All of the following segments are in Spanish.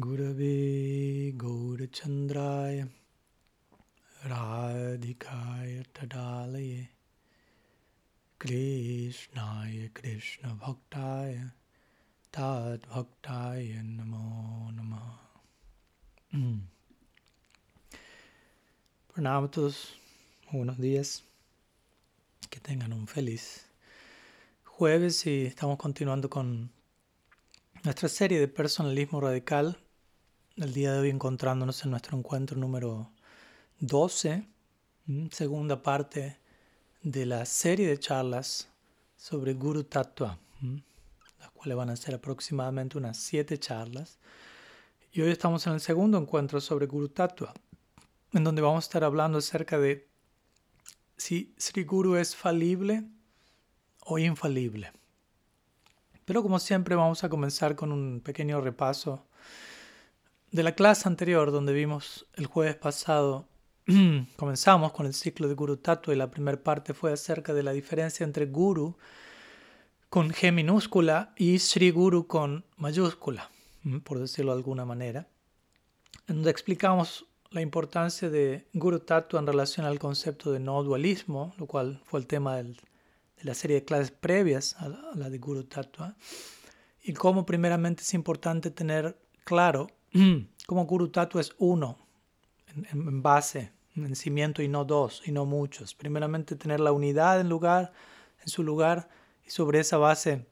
Gurave Gaurachandraya Radhikaya Tadalaye Krishnaya Krishna Bhaktaya Tad Bhaktaya Namo Namaha mm. Pranam a todos, buenos días, que tengan un feliz jueves y estamos continuando con nuestra serie de personalismo radical el día de hoy encontrándonos en nuestro encuentro número 12, segunda parte de la serie de charlas sobre Guru Tattva, las cuales van a ser aproximadamente unas siete charlas. Y hoy estamos en el segundo encuentro sobre Guru Tattva, en donde vamos a estar hablando acerca de si Sri Guru es falible o infalible. Pero como siempre vamos a comenzar con un pequeño repaso de la clase anterior, donde vimos el jueves pasado, comenzamos con el ciclo de Guru Tattva y la primera parte fue acerca de la diferencia entre Guru con G minúscula y Sri Guru con mayúscula, por decirlo de alguna manera, en donde explicamos la importancia de Guru Tattva en relación al concepto de no dualismo, lo cual fue el tema de la serie de clases previas a la de Guru Tattva, y cómo primeramente es importante tener claro como Guru Tattva es uno, en, base, en cimiento y no dos, y no muchos. Primeramente tener la unidad en, lugar, en su lugar y sobre esa base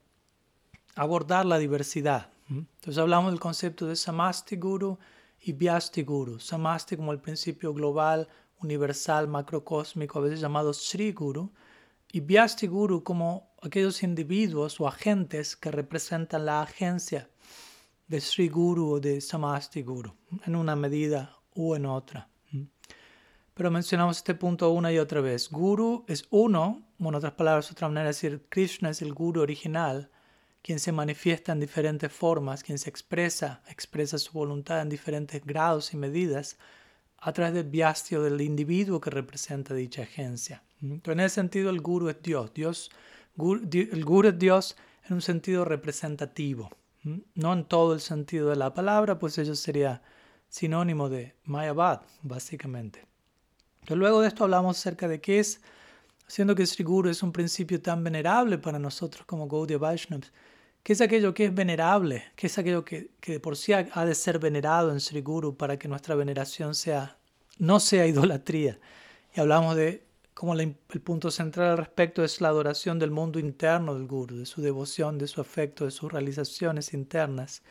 abordar la diversidad. Entonces hablamos del concepto de Samasti Guru y Vyasti Guru. Samasti como el principio global, universal, macrocósmico, a veces llamado Sri Guru, y Vyasti Guru como aquellos individuos o agentes que representan la agencia de Sri Guru o de Samasti Guru, en una medida u en otra. Pero mencionamos este punto una y otra vez. Guru es uno, en otras palabras, otra manera de decir, Krishna es el Guru original, quien se manifiesta en diferentes formas, quien se expresa, expresa su voluntad en diferentes grados y medidas a través del viastio del individuo que representa dicha agencia. Entonces, en ese sentido, el Guru es Dios. Dios el Guru es Dios en un sentido representativo no en todo el sentido de la palabra, pues ello sería sinónimo de Mayavad, básicamente. Pero luego de esto hablamos acerca de qué es, siendo que Sri Guru es un principio tan venerable para nosotros como Gaudiya Vaishnavas, qué es aquello que es venerable, qué es aquello que, que por sí ha, de ser venerado en Sri Guru para que nuestra veneración sea, no sea idolatría. Y hablamos de como el punto central al respecto es la adoración del mundo interno del guru, de su devoción, de su afecto, de sus realizaciones internas.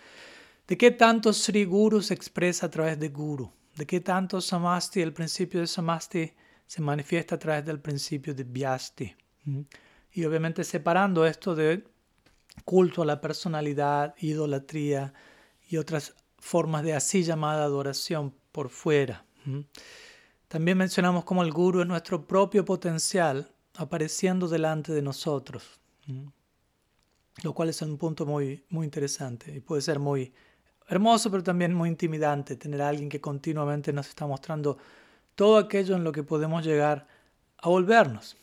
¿De qué tanto Sri Guru se expresa a través de Guru? ¿De qué tanto Samasti, el principio de Samasti, se manifiesta a través del principio de Vyasti? ¿Mm? Y obviamente separando esto de culto a la personalidad, idolatría y otras formas de así llamada adoración por fuera. ¿Mm? También mencionamos cómo el guru es nuestro propio potencial apareciendo delante de nosotros, lo cual es un punto muy, muy interesante y puede ser muy hermoso, pero también muy intimidante tener a alguien que continuamente nos está mostrando todo aquello en lo que podemos llegar a volvernos,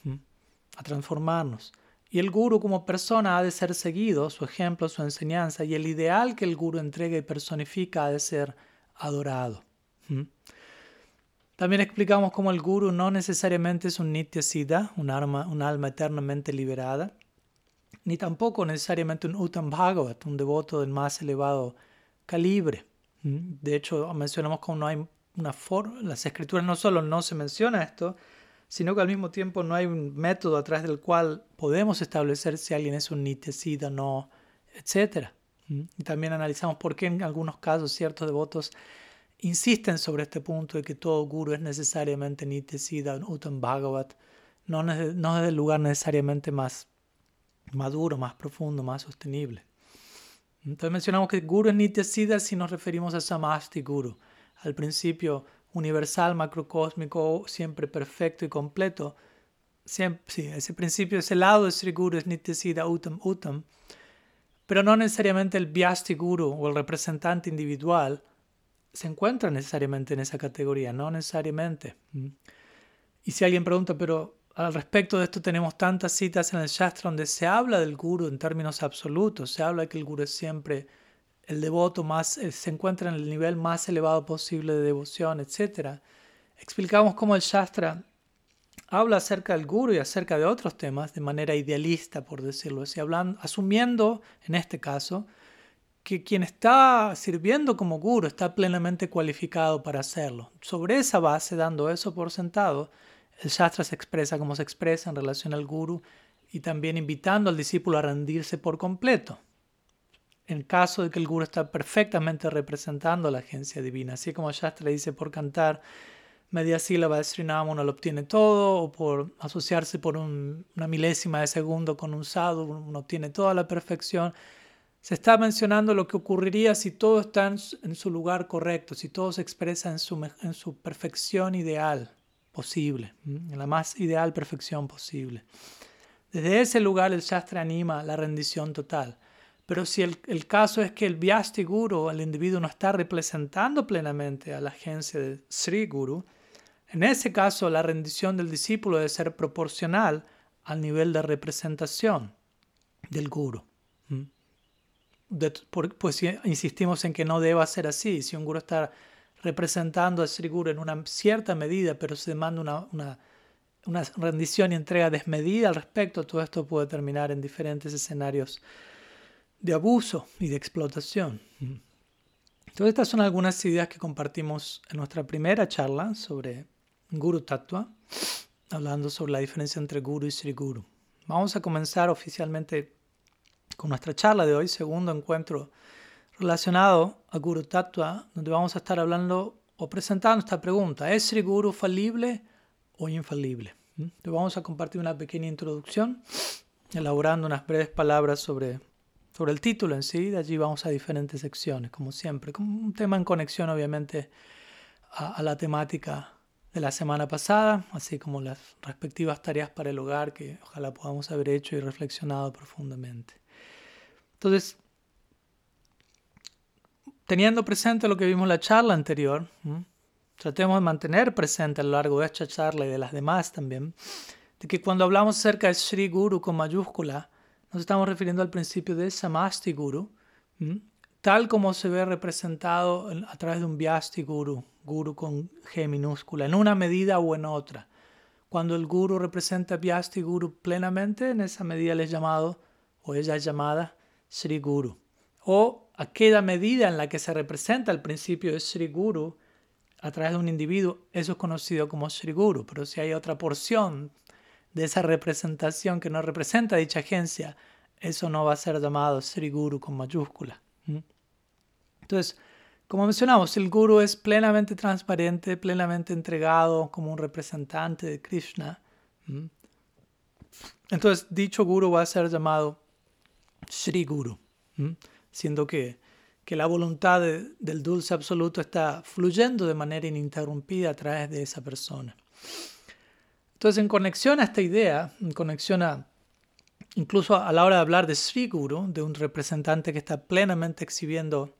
a transformarnos. Y el guru como persona ha de ser seguido, su ejemplo, su enseñanza, y el ideal que el guru entrega y personifica ha de ser adorado. También explicamos cómo el guru no necesariamente es un nitya siddha, un alma, un alma eternamente liberada, ni tampoco necesariamente un uttam bhagavat, un devoto del más elevado calibre. ¿Mm? De hecho, mencionamos cómo no hay una forma, las escrituras no solo no se menciona esto, sino que al mismo tiempo no hay un método a través del cual podemos establecer si alguien es un nitya siddha o no, etc. ¿Mm? Y también analizamos por qué en algunos casos ciertos devotos insisten sobre este punto de que todo guru es necesariamente Nitya Uttam Bhagavat, no, no desde el lugar necesariamente más maduro, más profundo, más sostenible. Entonces mencionamos que Guru es Nitya si nos referimos a Samasti Guru, al principio universal, macrocósmico, siempre perfecto y completo. Siempre, sí, ese principio, ese lado de Sri Guru es Nitya Uttam Uttam, pero no necesariamente el Vyasti Guru o el representante individual se encuentra necesariamente en esa categoría, no necesariamente. Y si alguien pregunta, pero al respecto de esto tenemos tantas citas en el Shastra donde se habla del guru en términos absolutos, se habla de que el guru es siempre el devoto más, eh, se encuentra en el nivel más elevado posible de devoción, etc. Explicamos cómo el Shastra habla acerca del guru y acerca de otros temas de manera idealista, por decirlo así, hablando, asumiendo, en este caso, que quien está sirviendo como guru está plenamente cualificado para hacerlo. Sobre esa base, dando eso por sentado, el Shastra se expresa como se expresa en relación al guru y también invitando al discípulo a rendirse por completo. En caso de que el guru está perfectamente representando la agencia divina, así como Shastra dice por cantar media sílaba de Srinam uno lo obtiene todo, o por asociarse por una milésima de segundo con un sadhu uno obtiene toda la perfección. Se está mencionando lo que ocurriría si todo está en su lugar correcto, si todo se expresa en su, perfección ideal posible, en la más ideal perfección posible. Desde ese lugar el Shastra anima la rendición total. Pero si el, el, caso es que el Vyasti Guru, el individuo, no está representando plenamente a la agencia de Sri Guru, en ese caso la rendición del discípulo debe ser proporcional al nivel de representación del Guru pues insistimos en que no deba ser así. Si un guru está representando a Sri Guru en una cierta medida, pero se demanda una, una, rendición y entrega desmedida al respecto, todo esto puede terminar en diferentes escenarios de abuso y de explotación. Entonces, estas son algunas ideas que compartimos en nuestra primera charla sobre Guru Tattva, hablando sobre la diferencia entre Guru y Sri Guru. Vamos a comenzar oficialmente con nuestra charla de hoy, segundo encuentro relacionado a Guru Tattva, donde vamos a estar hablando o presentando esta pregunta, ¿es Sri Guru falible o infalible? ¿Mm? Entonces vamos a compartir una pequeña introducción, elaborando unas breves palabras sobre, sobre el título en sí, de allí vamos a diferentes secciones, como siempre, como un tema en conexión obviamente a, a la temática de la semana pasada, así como las respectivas tareas para el hogar que ojalá podamos haber hecho y reflexionado profundamente. Entonces, teniendo presente lo que vimos en la charla anterior, tratemos de mantener presente a lo largo de esta charla y de las demás también, de que cuando hablamos acerca de Sri Guru con mayúscula, nos estamos refiriendo al principio de Samasti Guru, tal como se ve representado a través de un Vyasti Guru, Guru con G minúscula, en una medida o en otra. Cuando el Guru representa Vyasti Guru plenamente, en esa medida le es llamado, o ella es llamada, Sri Guru. O aquella medida en la que se representa el principio de Sri Guru a través de un individuo, eso es conocido como Sri Guru. Pero si hay otra porción de esa representación que no representa dicha agencia, eso no va a ser llamado Sri Guru con mayúscula. Entonces, como mencionamos, el Guru es plenamente transparente, plenamente entregado como un representante de Krishna. Entonces, dicho Guru va a ser llamado Sri Guru, siendo que, que la voluntad del dulce absoluto está fluyendo de manera ininterrumpida a través de esa persona. Entonces, en conexión a esta idea, en conexión a, incluso a la hora de hablar de Sri Guru, de un representante que está plenamente exhibiendo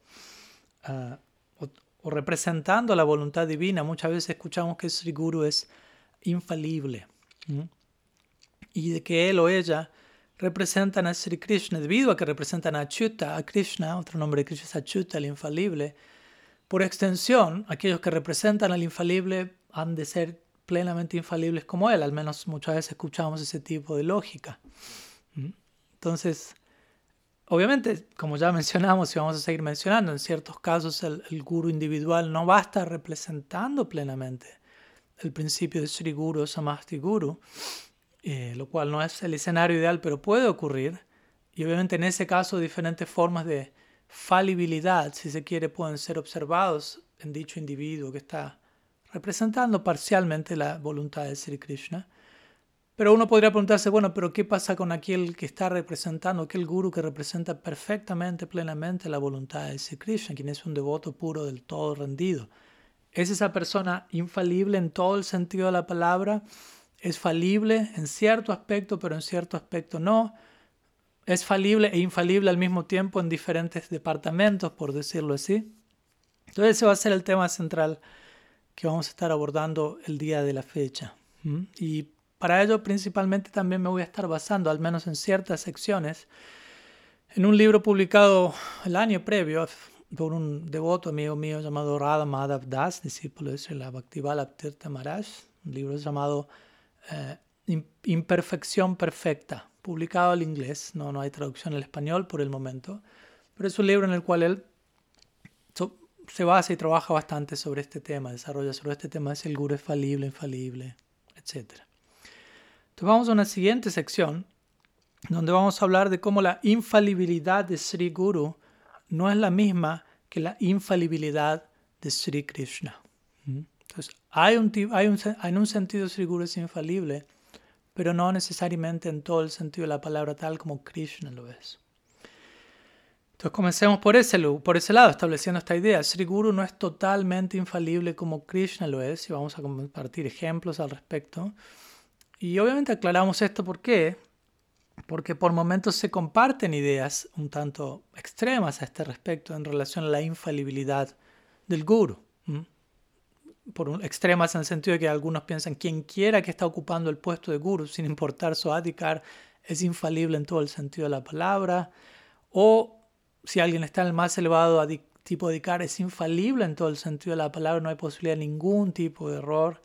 ah, o, representando la voluntad divina, muchas veces escuchamos que Sri Guru es infalible y de que él o ella representan a Sri Krishna, debido a que representan a Achyuta, a Krishna, otro nombre de Krishna es Achyuta, el infalible. Por extensión, aquellos que representan al infalible han de ser plenamente infalibles como él, al menos muchas veces escuchamos ese tipo de lógica. ¿Mm? Entonces, obviamente, como ya mencionamos y vamos a seguir mencionando, en ciertos casos el, el guru individual no va a estar representando plenamente el principio de Sri Guru Samasti Guru, eh, lo cual no es el escenario ideal, pero puede ocurrir. Y obviamente en ese caso diferentes formas de falibilidad, si se quiere, pueden ser observados en dicho individuo que está representando parcialmente la voluntad de Sri Krishna. Pero uno podría preguntarse, bueno, pero ¿qué pasa con aquel que está representando, aquel guru que representa perfectamente, plenamente la voluntad de Sri Krishna, quien es un devoto puro del todo rendido? ¿Es esa persona infalible en todo el sentido de la palabra? Es falible en cierto aspecto, pero en cierto aspecto no. Es falible e infalible al mismo tiempo en diferentes departamentos, por decirlo así. Entonces ese va a ser el tema central que vamos a estar abordando el día de la fecha. Y para ello principalmente también me voy a estar basando, al menos en ciertas secciones, En un libro publicado el año previo por un devoto amigo mío llamado Radha Madhav Das, discípulo de Srila Bhaktivala Tirtha Maharaj, un libro llamado eh, Imperfección Perfecta, publicado al inglés, no, no hay traducción al español por el momento, pero es un libro en el cual él se basa y trabaja bastante sobre este tema, desarrolla sobre este tema, es el guru es falible, infalible, etc. Entonces vamos a una siguiente sección donde vamos a hablar de cómo la infalibilidad de Sri Guru no es la misma que la infalibilidad de Sri Krishna. ¿Mm? Entonces, hay un, hay un, en un sentido Sri Guru es infalible, pero no necesariamente en todo el sentido de la palabra tal como Krishna lo es. Entonces comencemos por ese, por ese lado, estableciendo esta idea. Sri Guru no es totalmente infalible como Krishna lo es, y vamos a compartir ejemplos al respecto. Y obviamente aclaramos esto por qué, porque por momentos se comparten ideas un tanto extremas a este respecto en relación a la infalibilidad del guru. Por extremas en el sentido de que algunos piensan quien quiera que está ocupando el puesto de guru, sin importar su adhikar, es infalible en todo el sentido de la palabra. O si alguien está en el más elevado tipo de adhikar, es infalible en todo el sentido de la palabra, no hay posibilidad de ningún tipo de error.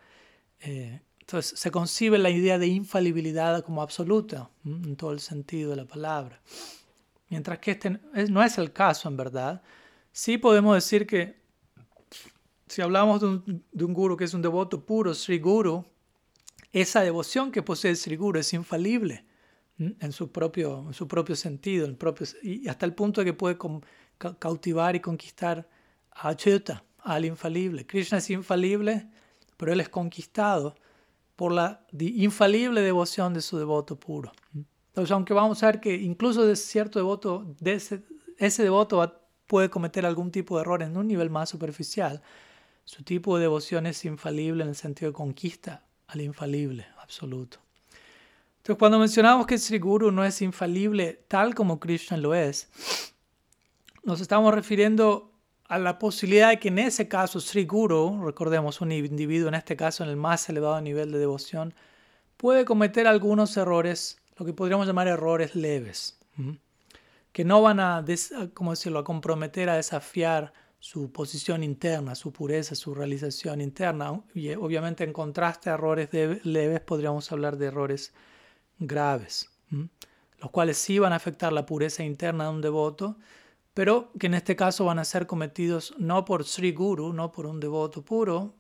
Eh, entonces se concibe la idea de infalibilidad como absoluta, en todo el sentido de la palabra. Mientras que este no es el caso en verdad, sí podemos decir que si hablamos de un, de guru que es un devoto puro, Sri Guru, esa devoción que posee el Sri Guru es infalible en su propio, en su propio sentido, en propio, y hasta el punto de que puede cautivar y conquistar a Achyuta, al infalible. Krishna es infalible, pero él es conquistado por la infalible devoción de su devoto puro. Entonces, aunque vamos a ver que incluso de cierto devoto, de ese, devoto puede cometer algún tipo de error en un nivel más superficial, su tipo de devoción es infalible en el sentido de conquista al infalible absoluto. Entonces, cuando mencionamos que Sri Guru no es infalible tal como Krishna lo es, nos estamos refiriendo a la posibilidad de que en ese caso Sri Guru, recordemos un individuo en este caso en el más elevado nivel de devoción, puede cometer algunos errores, lo que podríamos llamar errores leves, que no van a, como decirlo, a comprometer, a desafiar su posición interna, su pureza, su realización interna. Y eh, obviamente en contraste a errores leves podríamos hablar de errores graves, los cuales sí van a afectar la pureza interna de un devoto, pero que en este caso van a ser cometidos no por Sri Guru, no por un devoto puro,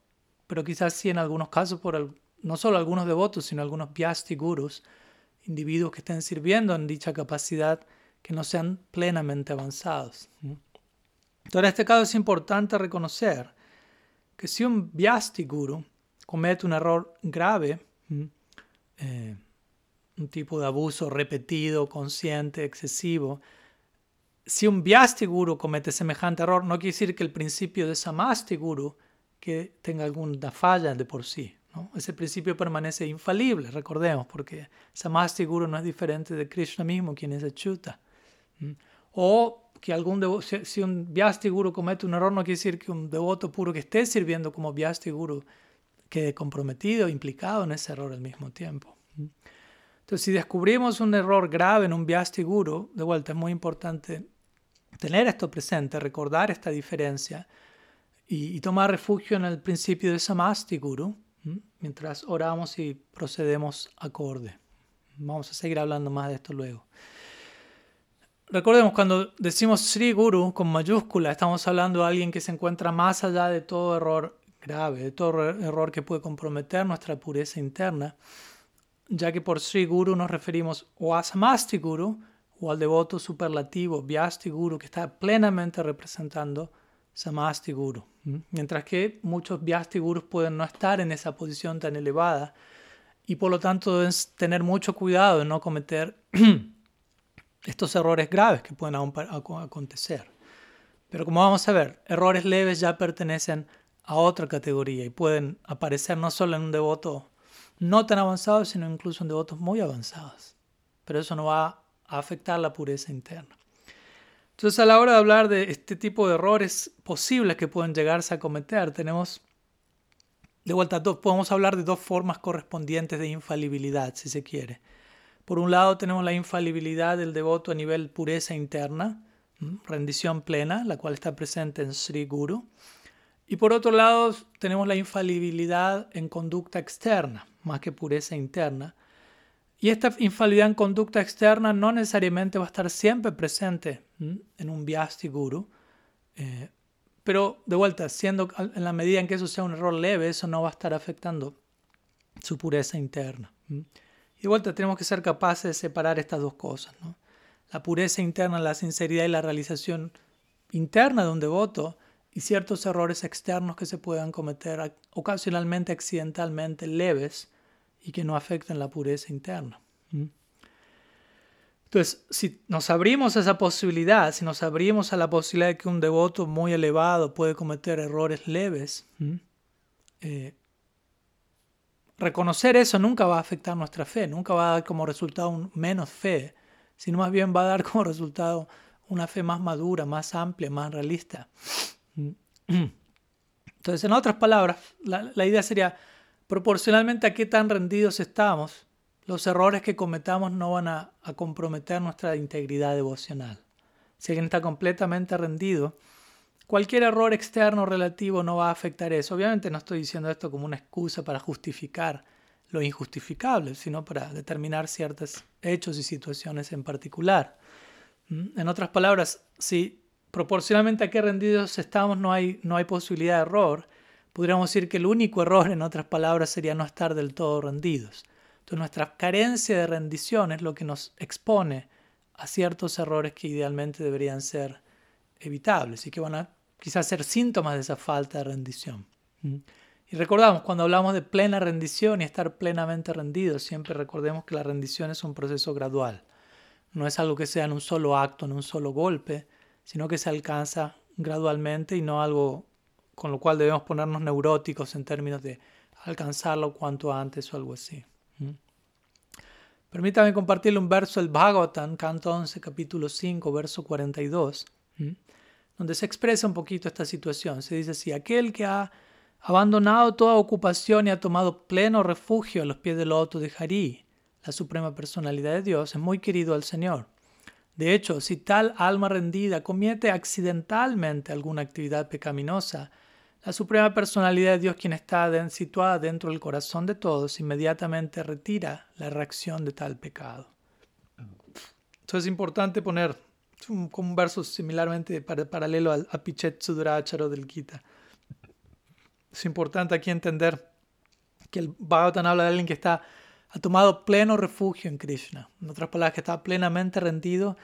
pero quizás sí en algunos casos por no solo algunos devotos, sino algunos Vyasti Gurus, individuos que estén sirviendo en dicha capacidad que no sean plenamente avanzados. Entonces, en este caso es importante reconocer que si un Vyasti Guru comete un error grave, eh, un tipo de abuso repetido, consciente, excesivo, si un Vyasti Guru comete semejante error, no quiere decir que el principio de Samasti Guru que tenga alguna falla de por sí. ¿no? Ese principio permanece infalible, recordemos, porque Samasti Guru no es diferente de Krishna mismo, quien es Achyuta. O que algún si un Vyasti Guru comete un error, no quiere decir que un devoto puro que esté sirviendo como Vyasti Guru quede comprometido, implicado en ese error al mismo tiempo. Entonces, si descubrimos un error grave en un Vyasti Guru, de vuelta es muy importante tener esto presente, recordar esta diferencia y, tomar refugio en el principio de Samasti Guru mientras oramos y procedemos acorde. Vamos a seguir hablando más de esto luego. Recordemos, cuando decimos Sri Guru con mayúscula, estamos hablando de alguien que se encuentra más allá de todo error grave, de todo error que puede comprometer nuestra pureza interna, ya que por Sri Guru nos referimos o a Samasti Guru, o al devoto superlativo Vyasti Guru que está plenamente representando Samasti Guru. Mientras que muchos Vyasti Gurus pueden no estar en esa posición tan elevada y por lo tanto deben tener mucho cuidado de no cometer estos errores graves que pueden acontecer. Pero como vamos a ver, errores leves ya pertenecen a otra categoría y pueden aparecer no solo en un devoto no tan avanzado, sino incluso en devotos muy avanzados. Pero eso no va a afectar la pureza interna. Entonces, a la hora de hablar de este tipo de errores posibles que pueden llegarse a cometer, tenemos de vuelta, podemos hablar de dos formas correspondientes de infalibilidad, si se quiere. Por un lado tenemos la infalibilidad del devoto a nivel pureza interna, rendición plena, la cual está presente en Sri Guru. Y por otro lado tenemos la infalibilidad en conducta externa, más que pureza interna. Y esta infalibilidad en conducta externa no necesariamente va a estar siempre presente en un Vyasti Guru. Eh, pero de vuelta, siendo en la medida en que eso sea un error leve, eso no va a estar afectando su pureza interna. Y vuelta tenemos que ser capaces de separar estas dos cosas. La pureza interna, la sinceridad y la realización interna de un devoto y ciertos errores externos que se puedan cometer ocasionalmente, accidentalmente, leves y que no afecten la pureza interna. Entonces, si nos abrimos a esa posibilidad, si nos abrimos a la posibilidad de que un devoto muy elevado puede cometer errores leves, eh, reconocer eso nunca va a afectar nuestra fe, nunca va a dar como resultado menos fe, sino más bien va a dar como resultado una fe más madura, más amplia, más realista. Entonces, en otras palabras, la, idea sería, proporcionalmente a qué tan rendidos estamos, los errores que cometamos no van a, comprometer nuestra integridad devocional. Si alguien está completamente rendido, cualquier error externo relativo no va a afectar eso. Obviamente no estoy diciendo esto como una excusa para justificar lo injustificable, sino para determinar ciertos hechos y situaciones en particular. ¿Mm? En otras palabras, si proporcionalmente a qué rendidos estamos no hay, no hay posibilidad de error, podríamos decir que el único error, en otras palabras, sería no estar del todo rendidos. Entonces nuestra carencia de rendición es lo que nos expone a ciertos errores que idealmente deberían ser evitables y que van a quizás ser síntomas de esa falta de rendición. Y recordamos, cuando hablamos de plena rendición y estar plenamente rendido, siempre recordemos que la rendición es un proceso gradual. No es algo que sea en un solo acto, en un solo golpe, sino que se alcanza gradualmente y no algo con lo cual debemos ponernos neuróticos en términos de alcanzarlo cuanto antes o algo así. Permítame compartirle un verso del Bhagavatam, canto 11, capítulo 5, verso 42, donde se expresa un poquito esta situación. Se dice así, aquel que ha abandonado toda ocupación y ha tomado pleno refugio a los pies del loto de Hari, la suprema personalidad de Dios, es muy querido al Señor. De hecho, si tal alma rendida comete accidentalmente alguna actividad pecaminosa, la Suprema Personalidad de Dios, quien está situada dentro del corazón de todos, inmediatamente retira la reacción de tal pecado. Entonces es importante poner un, un verso similarmente paralelo al Apichet Suduracharo del Gita. Es importante aquí entender que el Bhagavatam habla de alguien que está, ha tomado pleno refugio en Krishna. En otras palabras, que está plenamente rendido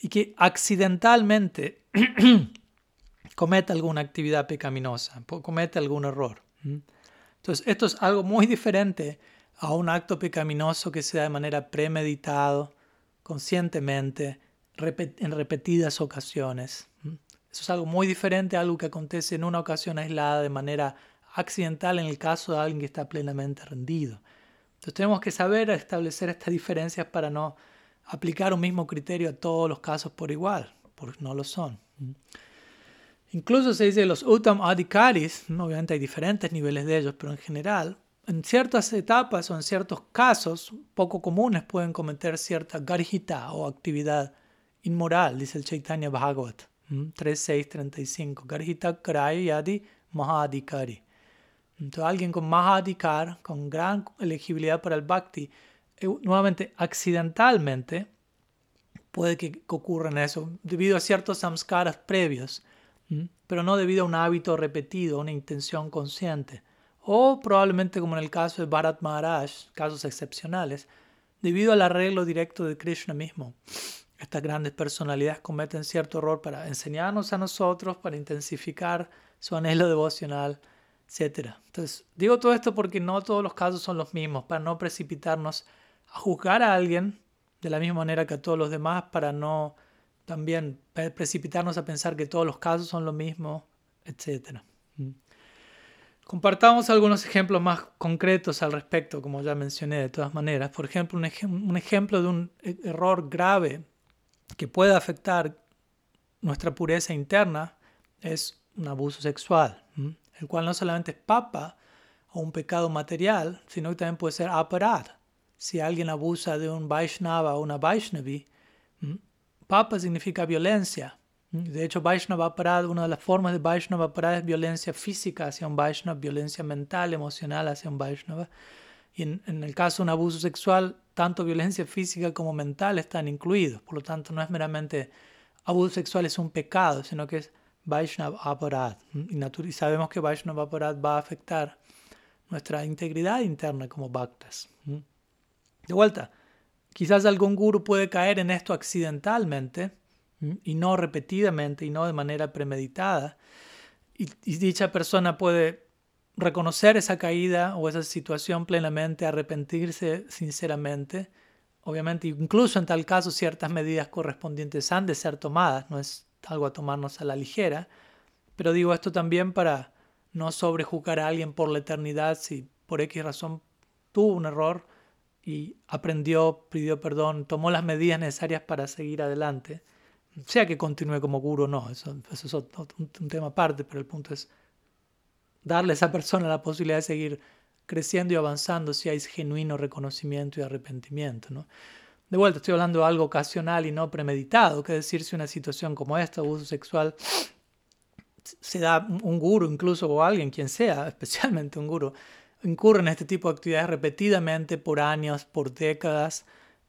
y que accidentalmente comete alguna actividad pecaminosa, comete algún error. Entonces, esto es algo muy diferente a un acto pecaminoso que se da de manera premeditado, conscientemente, en repetidas ocasiones. Eso es algo muy diferente a algo que acontece en una ocasión aislada de manera accidental en el caso de alguien que está plenamente rendido. Entonces tenemos que saber establecer estas diferencias para no aplicar un mismo criterio a todos los casos por igual, porque no lo son. Incluso se dice los Uttam Adhikaris, obviamente hay diferentes niveles de ellos, pero en general, en ciertas etapas o en ciertos casos poco comunes pueden cometer cierta garhita o actividad inmoral, dice el Chaitanya Bhagavat 3.6.35. Garhita Karai Yadi Mahadikari. Entonces alguien con Mahadikar, con gran elegibilidad para el Bhakti, eh, nuevamente accidentalmente puede que ocurra eso, debido a ciertos samskaras previos pero no debido a un hábito repetido, una intención consciente. O probablemente como en el caso de Bharat Maharaj, casos excepcionales, debido al arreglo directo de Krishna mismo. Estas grandes personalidades cometen cierto error para enseñarnos a nosotros, para intensificar su anhelo devocional, etc. Entonces, digo todo esto porque no todos los casos son los mismos, para no precipitarnos a juzgar a alguien de la misma manera que a todos los demás, para no también precipitarnos a pensar que todos los casos son lo mismo, etc. Compartamos algunos ejemplos más concretos al respecto, como ya mencioné de todas maneras. Por ejemplo, un, ejemplo de un e-, error grave que puede afectar nuestra pureza interna es un abuso sexual, el cual no solamente es papa o un pecado material, sino que también puede ser aparad, si alguien abusa de un Vaishnava o una Vaishnavi, Papa significa violencia. De hecho, Vaishnava Parad, una de las formas de Vaishnava Parad es violencia física hacia un Vaishnava, violencia mental, emocional hacia un Vaishnava. Y en, en, el caso de un abuso sexual, tanto violencia física como mental están incluidos. Por lo tanto, no es meramente abuso sexual es un pecado, sino que es Vaishnava Aparad. Y, sabemos que Vaishnava Aparad va a afectar nuestra integridad interna como bhaktas. De vuelta, quizás algún guru puede caer en esto accidentalmente y no repetidamente y no de manera premeditada. Y dicha persona puede reconocer esa caída o esa situación plenamente, arrepentirse sinceramente. Obviamente, incluso en tal caso, ciertas medidas correspondientes han de ser tomadas, no es algo a tomarnos a la ligera, pero digo esto también para no sobrejuzgar a alguien por la eternidad si por X razón tuvo un error y aprendió, pidió perdón, tomó las medidas necesarias para seguir adelante, sea que continúe como guru o no, eso, eso es un tema aparte, pero el punto es darle a esa persona la posibilidad de seguir creciendo y avanzando si hay genuino reconocimiento y arrepentimiento. ¿no? De vuelta, estoy hablando de algo ocasional y no premeditado, que decir, si una situación como esta, abuso sexual, se da un guru incluso o alguien, quien sea, especialmente un guru, incurre en este tipo de actividades repetidamente por años, por décadas,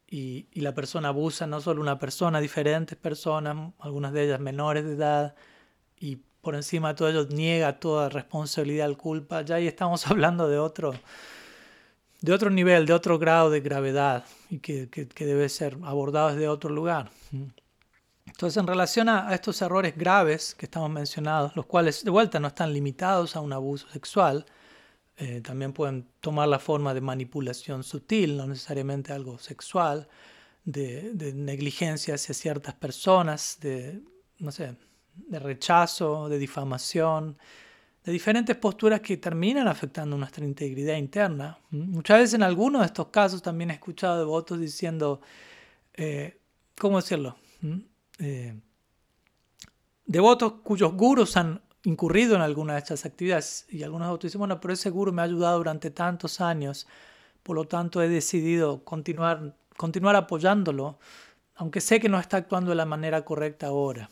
y, y la persona abusa no solo una persona, diferentes personas, algunas de ellas menores de edad, y por encima de todo ello niega toda responsabilidad, culpa, ya ahí estamos hablando de otro, de otro nivel, de otro grado de gravedad y que, debe ser abordado desde otro lugar. Entonces, en relación a, estos errores graves que estamos mencionados, los cuales de vuelta no están limitados a un abuso sexual, eh, también pueden tomar la forma de manipulación sutil, no necesariamente algo sexual, de, de negligencia hacia ciertas personas, de, no sé, de rechazo, de difamación, de diferentes posturas que terminan afectando nuestra integridad interna. Muchas veces en algunos de estos casos también he escuchado devotos diciendo, eh, ¿cómo decirlo? Eh, devotos cuyos gurus han incurrido en alguna de estas actividades y algunos devotos dicen, bueno, pero ese guru me ha ayudado durante tantos años, por lo tanto he decidido continuar, continuar apoyándolo, aunque sé que no está actuando de la manera correcta ahora.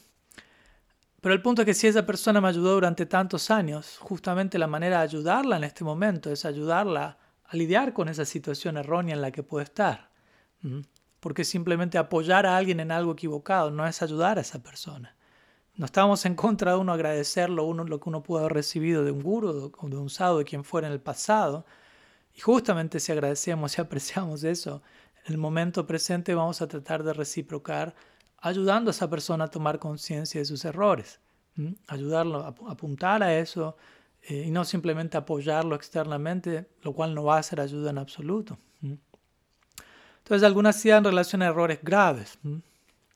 Pero el punto es que si esa persona me ayudó durante tantos años, justamente la manera de ayudarla en este momento es ayudarla a lidiar con esa situación errónea en la que puede estar. Porque simplemente apoyar a alguien en algo equivocado no es ayudar a esa persona. No estamos en contra de uno agradecer lo, uno, lo que uno pudo haber recibido de un guru o de un sado, de quien fuera en el pasado. Y justamente si agradecemos y apreciamos eso, en el momento presente vamos a tratar de reciprocar ayudando a esa persona a tomar conciencia de sus errores, ayudarlo a apuntar a eso eh, y no simplemente apoyarlo externamente, lo cual no va a ser ayuda en absoluto. Entonces, algunas ideas en relación a errores graves.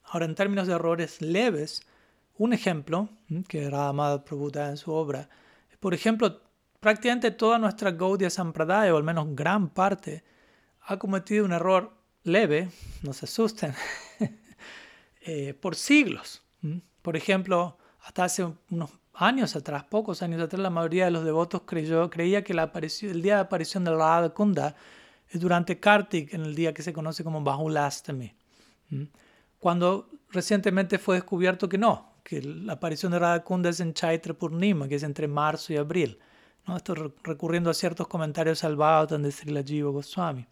Ahora, en términos de errores leves, un ejemplo que Radhamada Prabhu da en su obra, por ejemplo, prácticamente toda nuestra Gaudiya Sampradaya, o al menos gran parte, ha cometido un error leve, no se asusten, Eh, por siglos. Por ejemplo, hasta hace unos años atrás, pocos años atrás, la mayoría de los devotos creyó, creía que la aparición, el día de aparición de Radha Kunda es durante Kartik, en el día que se conoce como Bahulastami. Cuando recientemente fue descubierto que no, que la aparición de Radha Kunda es en Chaitra Purnima, que es entre marzo y abril. ¿no? Esto recurriendo a ciertos comentarios salvados de Srila Jiva Goswami.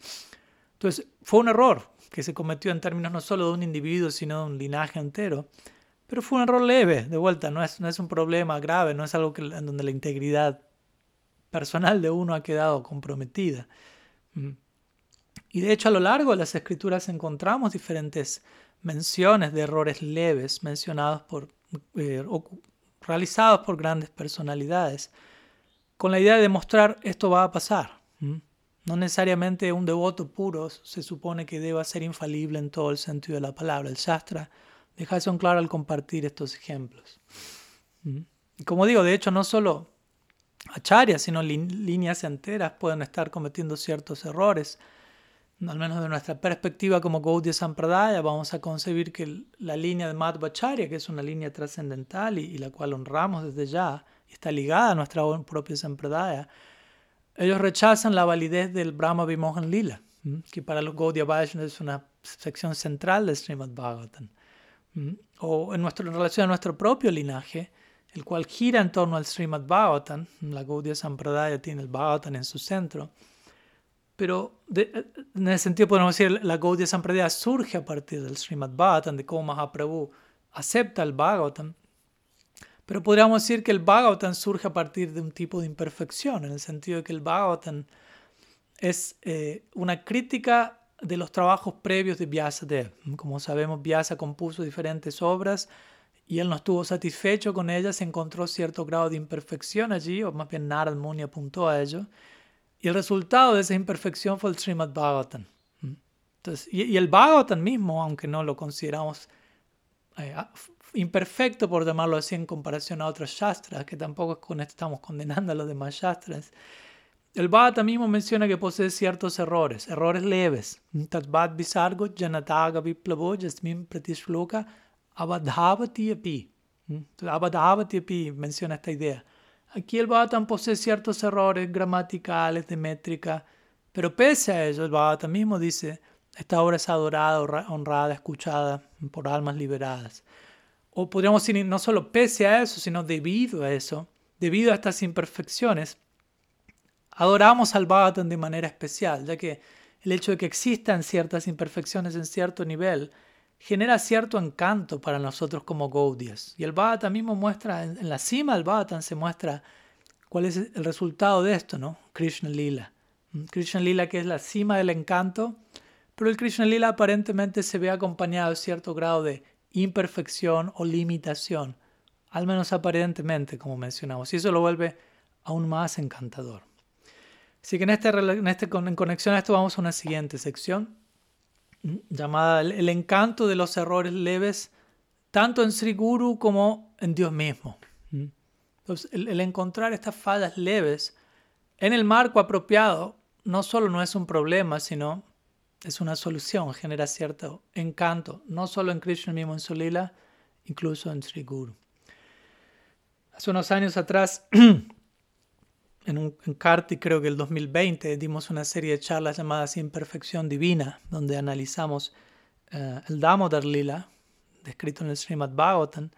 Entonces, fue un error, que se cometió en términos no solo de un individuo, sino de un linaje entero. Pero fue un error leve, de vuelta, no es, no es un problema grave, no es algo en donde la integridad personal de uno ha quedado comprometida. Mm. Y de hecho a lo largo de las escrituras encontramos diferentes menciones de errores leves mencionados por, eh, realizados por grandes personalidades, con la idea de demostrar esto va a pasar. No necesariamente un devoto puro se supone que deba ser infalible en todo el sentido de la palabra. El Shastra deja eso en claro al compartir estos ejemplos. ¿Mm? como digo, de hecho, no solo acharyas, sino líneas enteras pueden estar cometiendo ciertos errores. Al menos de nuestra perspectiva como Gaudiya Sampradaya, vamos a concebir que la línea de Madhvacharya, que es una línea trascendental y, y, la cual honramos desde ya, y está ligada a nuestra propia Sampradaya, ellos rechazan la validez del Brahma Vimohan Lila. que para los Gaudiya Vaishnavas es una sección central del Srimad Bhagavatam. O en, relación a nuestro propio linaje, el cual gira en torno al Srimad Bhagavatam, la Gaudiya Sampradaya tiene el Bhagavatam en su centro, pero en ese sentido podemos decir la Gaudiya Sampradaya surge a partir del Srimad Bhagavatam, de cómo Mahaprabhu acepta el Bhagavatam, pero podríamos decir que el Bhagavatam surge a partir de un tipo de imperfección, en el sentido de que el Bhagavatam es eh, una crítica de los trabajos previos de Vyasadeva. Como sabemos, Vyasa compuso diferentes obras y él no estuvo satisfecho con ellas, encontró cierto grado de imperfección allí, o más bien Narad Muni apuntó a ello, y el resultado de esa imperfección fue el Srimad Bhagavatam. Entonces, y, el Bhagavatam mismo, aunque no lo consideramos eh, imperfecto, por llamarlo así, en comparación a otros shastras, que tampoco estamos condenando a los demás shastras, el Bhagavatam mismo menciona que posee ciertos errores, errores leves. Tatvat visargo janataga viplavo jasmin pratishloka abadhavati api. Abadhavati api menciona esta idea. Aquí el Bhagavatam posee ciertos errores gramaticales, de métrica, pero pese a ello, el Bhagavatam mismo dice, esta obra es adorada, honrada, escuchada por almas liberadas. O podríamos decir, no solo pese a eso, sino debido a eso, debido a estas imperfecciones, adoramos al Bhagavatam de manera especial, ya que el hecho de que existan ciertas imperfecciones en cierto nivel genera cierto encanto para nosotros como Gaudias. Y el Bhagavatam mismo muestra, en la cima del Bhagavatam se muestra cuál es el resultado de esto, ¿no? Krishna Lila. Mm, Krishna Lila que es la cima del encanto, pero el Krishna Lila aparentemente se ve acompañado de cierto grado de imperfección o limitación, al menos aparentemente, como mencionamos, y eso lo vuelve aún más encantador. Así que en, este, en, este, conexión a esto vamos a una siguiente sección mm, llamada el, encanto de los errores leves, tanto en Sri Guru como en Dios mismo. Mm. Entonces, el, encontrar estas fallas leves en el marco apropiado no solo no es un problema, sino es una solución, genera cierto encanto, no solo en Krishna mismo en su lila, incluso en Sri Guru. Hace unos años atrás en un en Karti, creo que el 2020, dimos una serie de charlas llamadas Imperfección Divina, donde analizamos uh, el Damodar Lila, descrito en el Srimad Bhagavatam,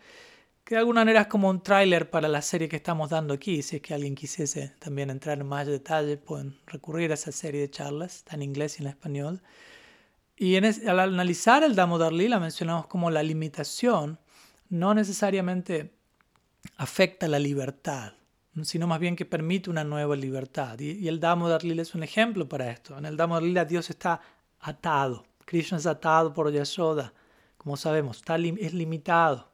que de alguna manera es como un tráiler para la serie que estamos dando aquí. Si es que alguien quisiese también entrar en más detalle, pueden recurrir a esa serie de charlas, está en inglés y en español. Y en al analizar el Damodar Lila mencionamos como la limitación no necesariamente afecta la libertad sino más bien que permite una nueva libertad. Y, el Damodar Lila es un ejemplo para esto. En el Damodar Lila Dios está atado. Krishna es atado por Yashoda, como sabemos, está, es limitado.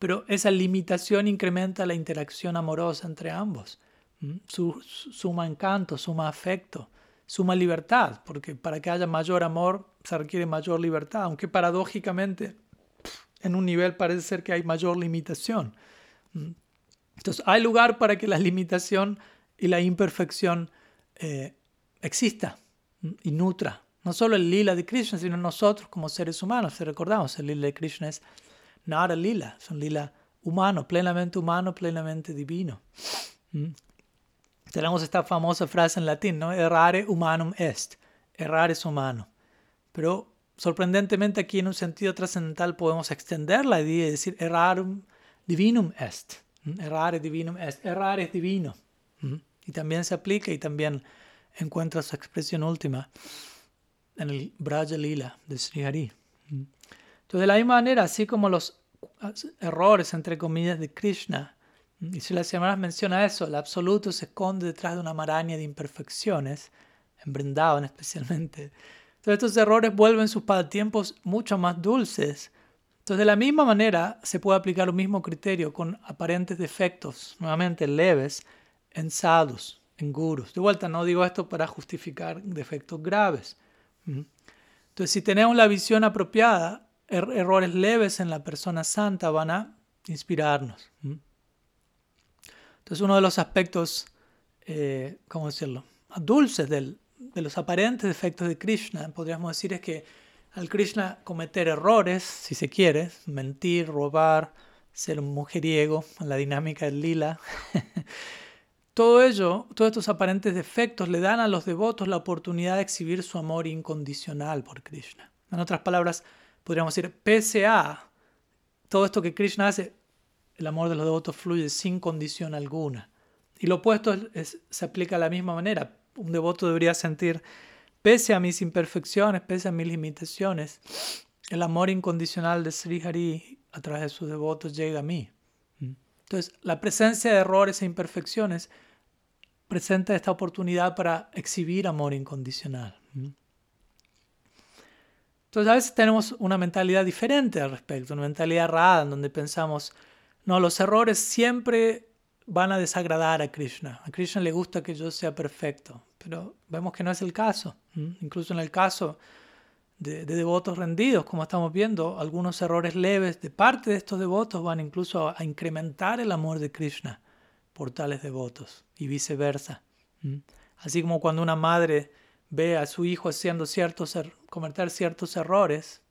Pero esa limitación incrementa la interacción amorosa entre ambos. suma encanto, suma afecto, suma libertad, porque para que haya mayor amor se requiere mayor libertad, aunque paradójicamente en un nivel parece ser que hay mayor limitación. Entonces, hay lugar para que la limitación y la imperfección eh, exista y nutra. No solo el lila de Krishna, sino nosotros como seres humanos. Si recordamos, el lila de Krishna es nada lila, es lila humano, plenamente humano, plenamente divino. Tenemos esta famosa frase en latín, ¿no? Errare humanum est. Errar es humano. Pero sorprendentemente aquí en un sentido trascendental podemos extender la idea y decir errarum divinum est. Errar es divino, es, errar es divino. Y también se aplica y también encuentra su expresión última en el Braja Lila de Sri Hari. Entonces, de la misma manera, así como los errores, entre comillas, de Krishna, y si la semana menciona eso, el absoluto se esconde detrás de una maraña de imperfecciones, en Brindavan especialmente. Entonces, estos errores vuelven sus pasatiempos mucho más dulces entonces, de la misma manera, se puede aplicar el mismo criterio con aparentes defectos, nuevamente leves, en sadhus, en gurus. De vuelta, no digo esto para justificar defectos graves. Entonces, si tenemos la visión apropiada, er-, errores leves en la persona santa van a inspirarnos. Entonces, uno de los aspectos, eh, ¿cómo decirlo?, dulces de los aparentes defectos de Krishna, podríamos decir, es que al Krishna cometer errores, si se quiere, mentir, robar, ser un mujeriego, la dinámica del lila. todo ello, todos estos aparentes defectos le dan a los devotos la oportunidad de exhibir su amor incondicional por Krishna. En otras palabras, podríamos decir, pese a todo esto que Krishna hace, el amor de los devotos fluye sin condición alguna. Y lo opuesto se aplica de la misma manera. Un devoto debería sentir, pese a mis imperfecciones, pese a mis limitaciones, el amor incondicional de Sri Hari a través de sus devotos llega a mí. Entonces, la presencia de errores e imperfecciones presenta esta oportunidad para exhibir amor incondicional. Entonces, a veces tenemos una mentalidad diferente al respecto, una mentalidad errada en donde pensamos, no, los errores siempre van a desagradar a Krishna. A Krishna le gusta que yo sea perfecto, pero vemos que no es el caso. Incluso en el caso de, devotos rendidos, como estamos viendo, algunos errores leves de parte de estos devotos van incluso a, incrementar el amor de Krishna por tales devotos y viceversa. Así como cuando una madre ve a su hijo haciendo ciertos, er, cometer ciertos errores,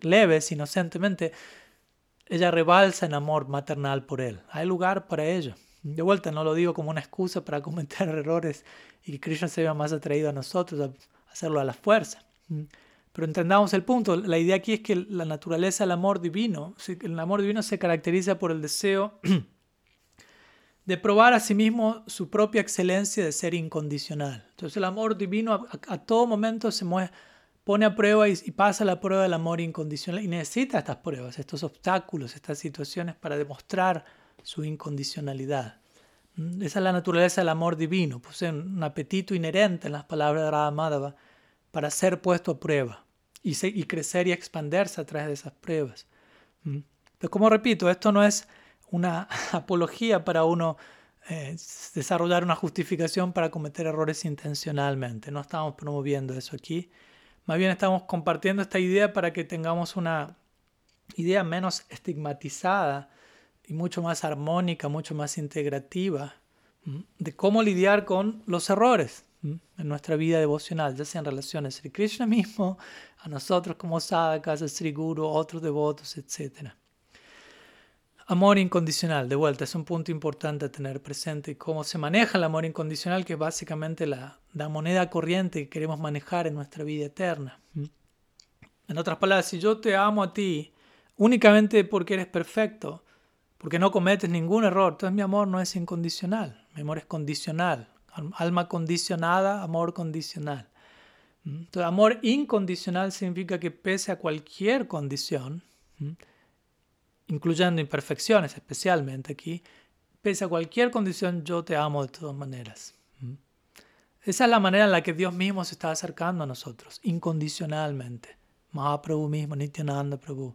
leves, inocentemente, ella rebalsa en amor maternal por él. Hay lugar para ello. De vuelta, no lo digo como una excusa para cometer errores y que Krishna se vea más atraído a nosotros a hacerlo a la fuerza. Pero entendamos el punto. La idea aquí es que la naturaleza del amor divino, el amor divino se caracteriza por el deseo de probar a sí mismo su propia excelencia de ser incondicional. Entonces el amor divino a, todo momento se pone a prueba y, y, pasa la prueba del amor incondicional y necesita estas pruebas, estos obstáculos, estas situaciones para demostrar su incondicionalidad. Mm, esa es la naturaleza del amor divino, posee un apetito inherente en las palabras de Radha Madhava para ser puesto a prueba y, crecer y expandirse a través de esas pruebas. Pero como repito, esto no es una apología para uno eh, desarrollar una justificación para cometer errores intencionalmente. No estamos promoviendo eso aquí. Más bien estamos compartiendo esta idea para que tengamos una idea menos estigmatizada y mucho más armónica, mucho más integrativa de cómo lidiar con los errores en nuestra vida devocional, ya sea en relación a Sri Krishna mismo, a nosotros como sadhakas, a Sri Guru, otros devotos, etc. Amor incondicional, de vuelta, es un punto importante a tener presente. Cómo se maneja el amor incondicional, que es básicamente la, la moneda corriente que queremos manejar en nuestra vida eterna. En otras palabras, si yo te amo a ti únicamente porque eres perfecto, porque no cometes ningún error, entonces mi amor no es incondicional, mi amor es condicional, Alma condicionada, amor condicional. Entonces, amor incondicional significa que pese a cualquier condición. Incluyendo imperfecciones especialmente aquí, pese a cualquier condición yo te amo de todas maneras. ¿Mm? Esa es la manera en la que Dios mismo se está acercando a nosotros, incondicionalmente. Mahaprabhu mismo, Nityananda Prabhu.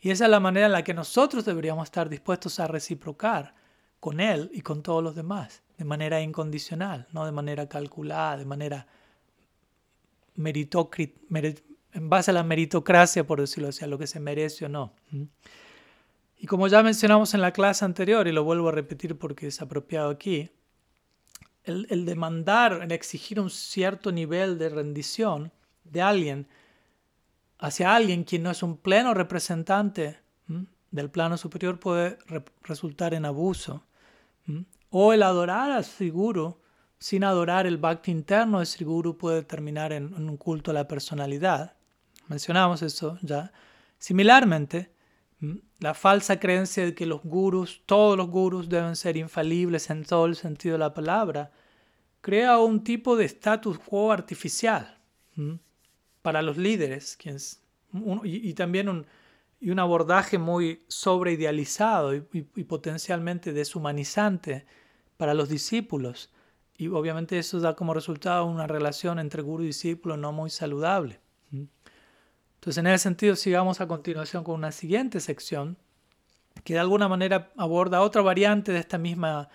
Y esa es la manera en la que nosotros deberíamos estar dispuestos a reciprocar con Él y con todos los demás de manera incondicional, no de manera calculada, de manera en base a la meritocracia, por decirlo así, a lo que se merece o no. Y como ya mencionamos en la clase anterior, y lo vuelvo a repetir porque es apropiado aquí, el, demandar, el exigir un cierto nivel de rendición de alguien hacia alguien quien no es un pleno representante del plano superior puede resultar en abuso o el adorar a Sri sin adorar el bhakti interno de Sri puede terminar en, un culto a la personalidad. Mencionamos eso ya. Similarmente, la falsa creencia de que los gurus, todos los gurus deben ser infalibles en todo el sentido de la palabra, crea un tipo de status quo artificial para los líderes y, también un, y un abordaje muy sobreidealizado y, y potencialmente deshumanizante para los discípulos. Y obviamente eso da como resultado una relación entre guru y discípulo no muy saludable. Entonces, en ese sentido, sigamos a continuación con una siguiente sección que de alguna manera aborda otra variante de esta misma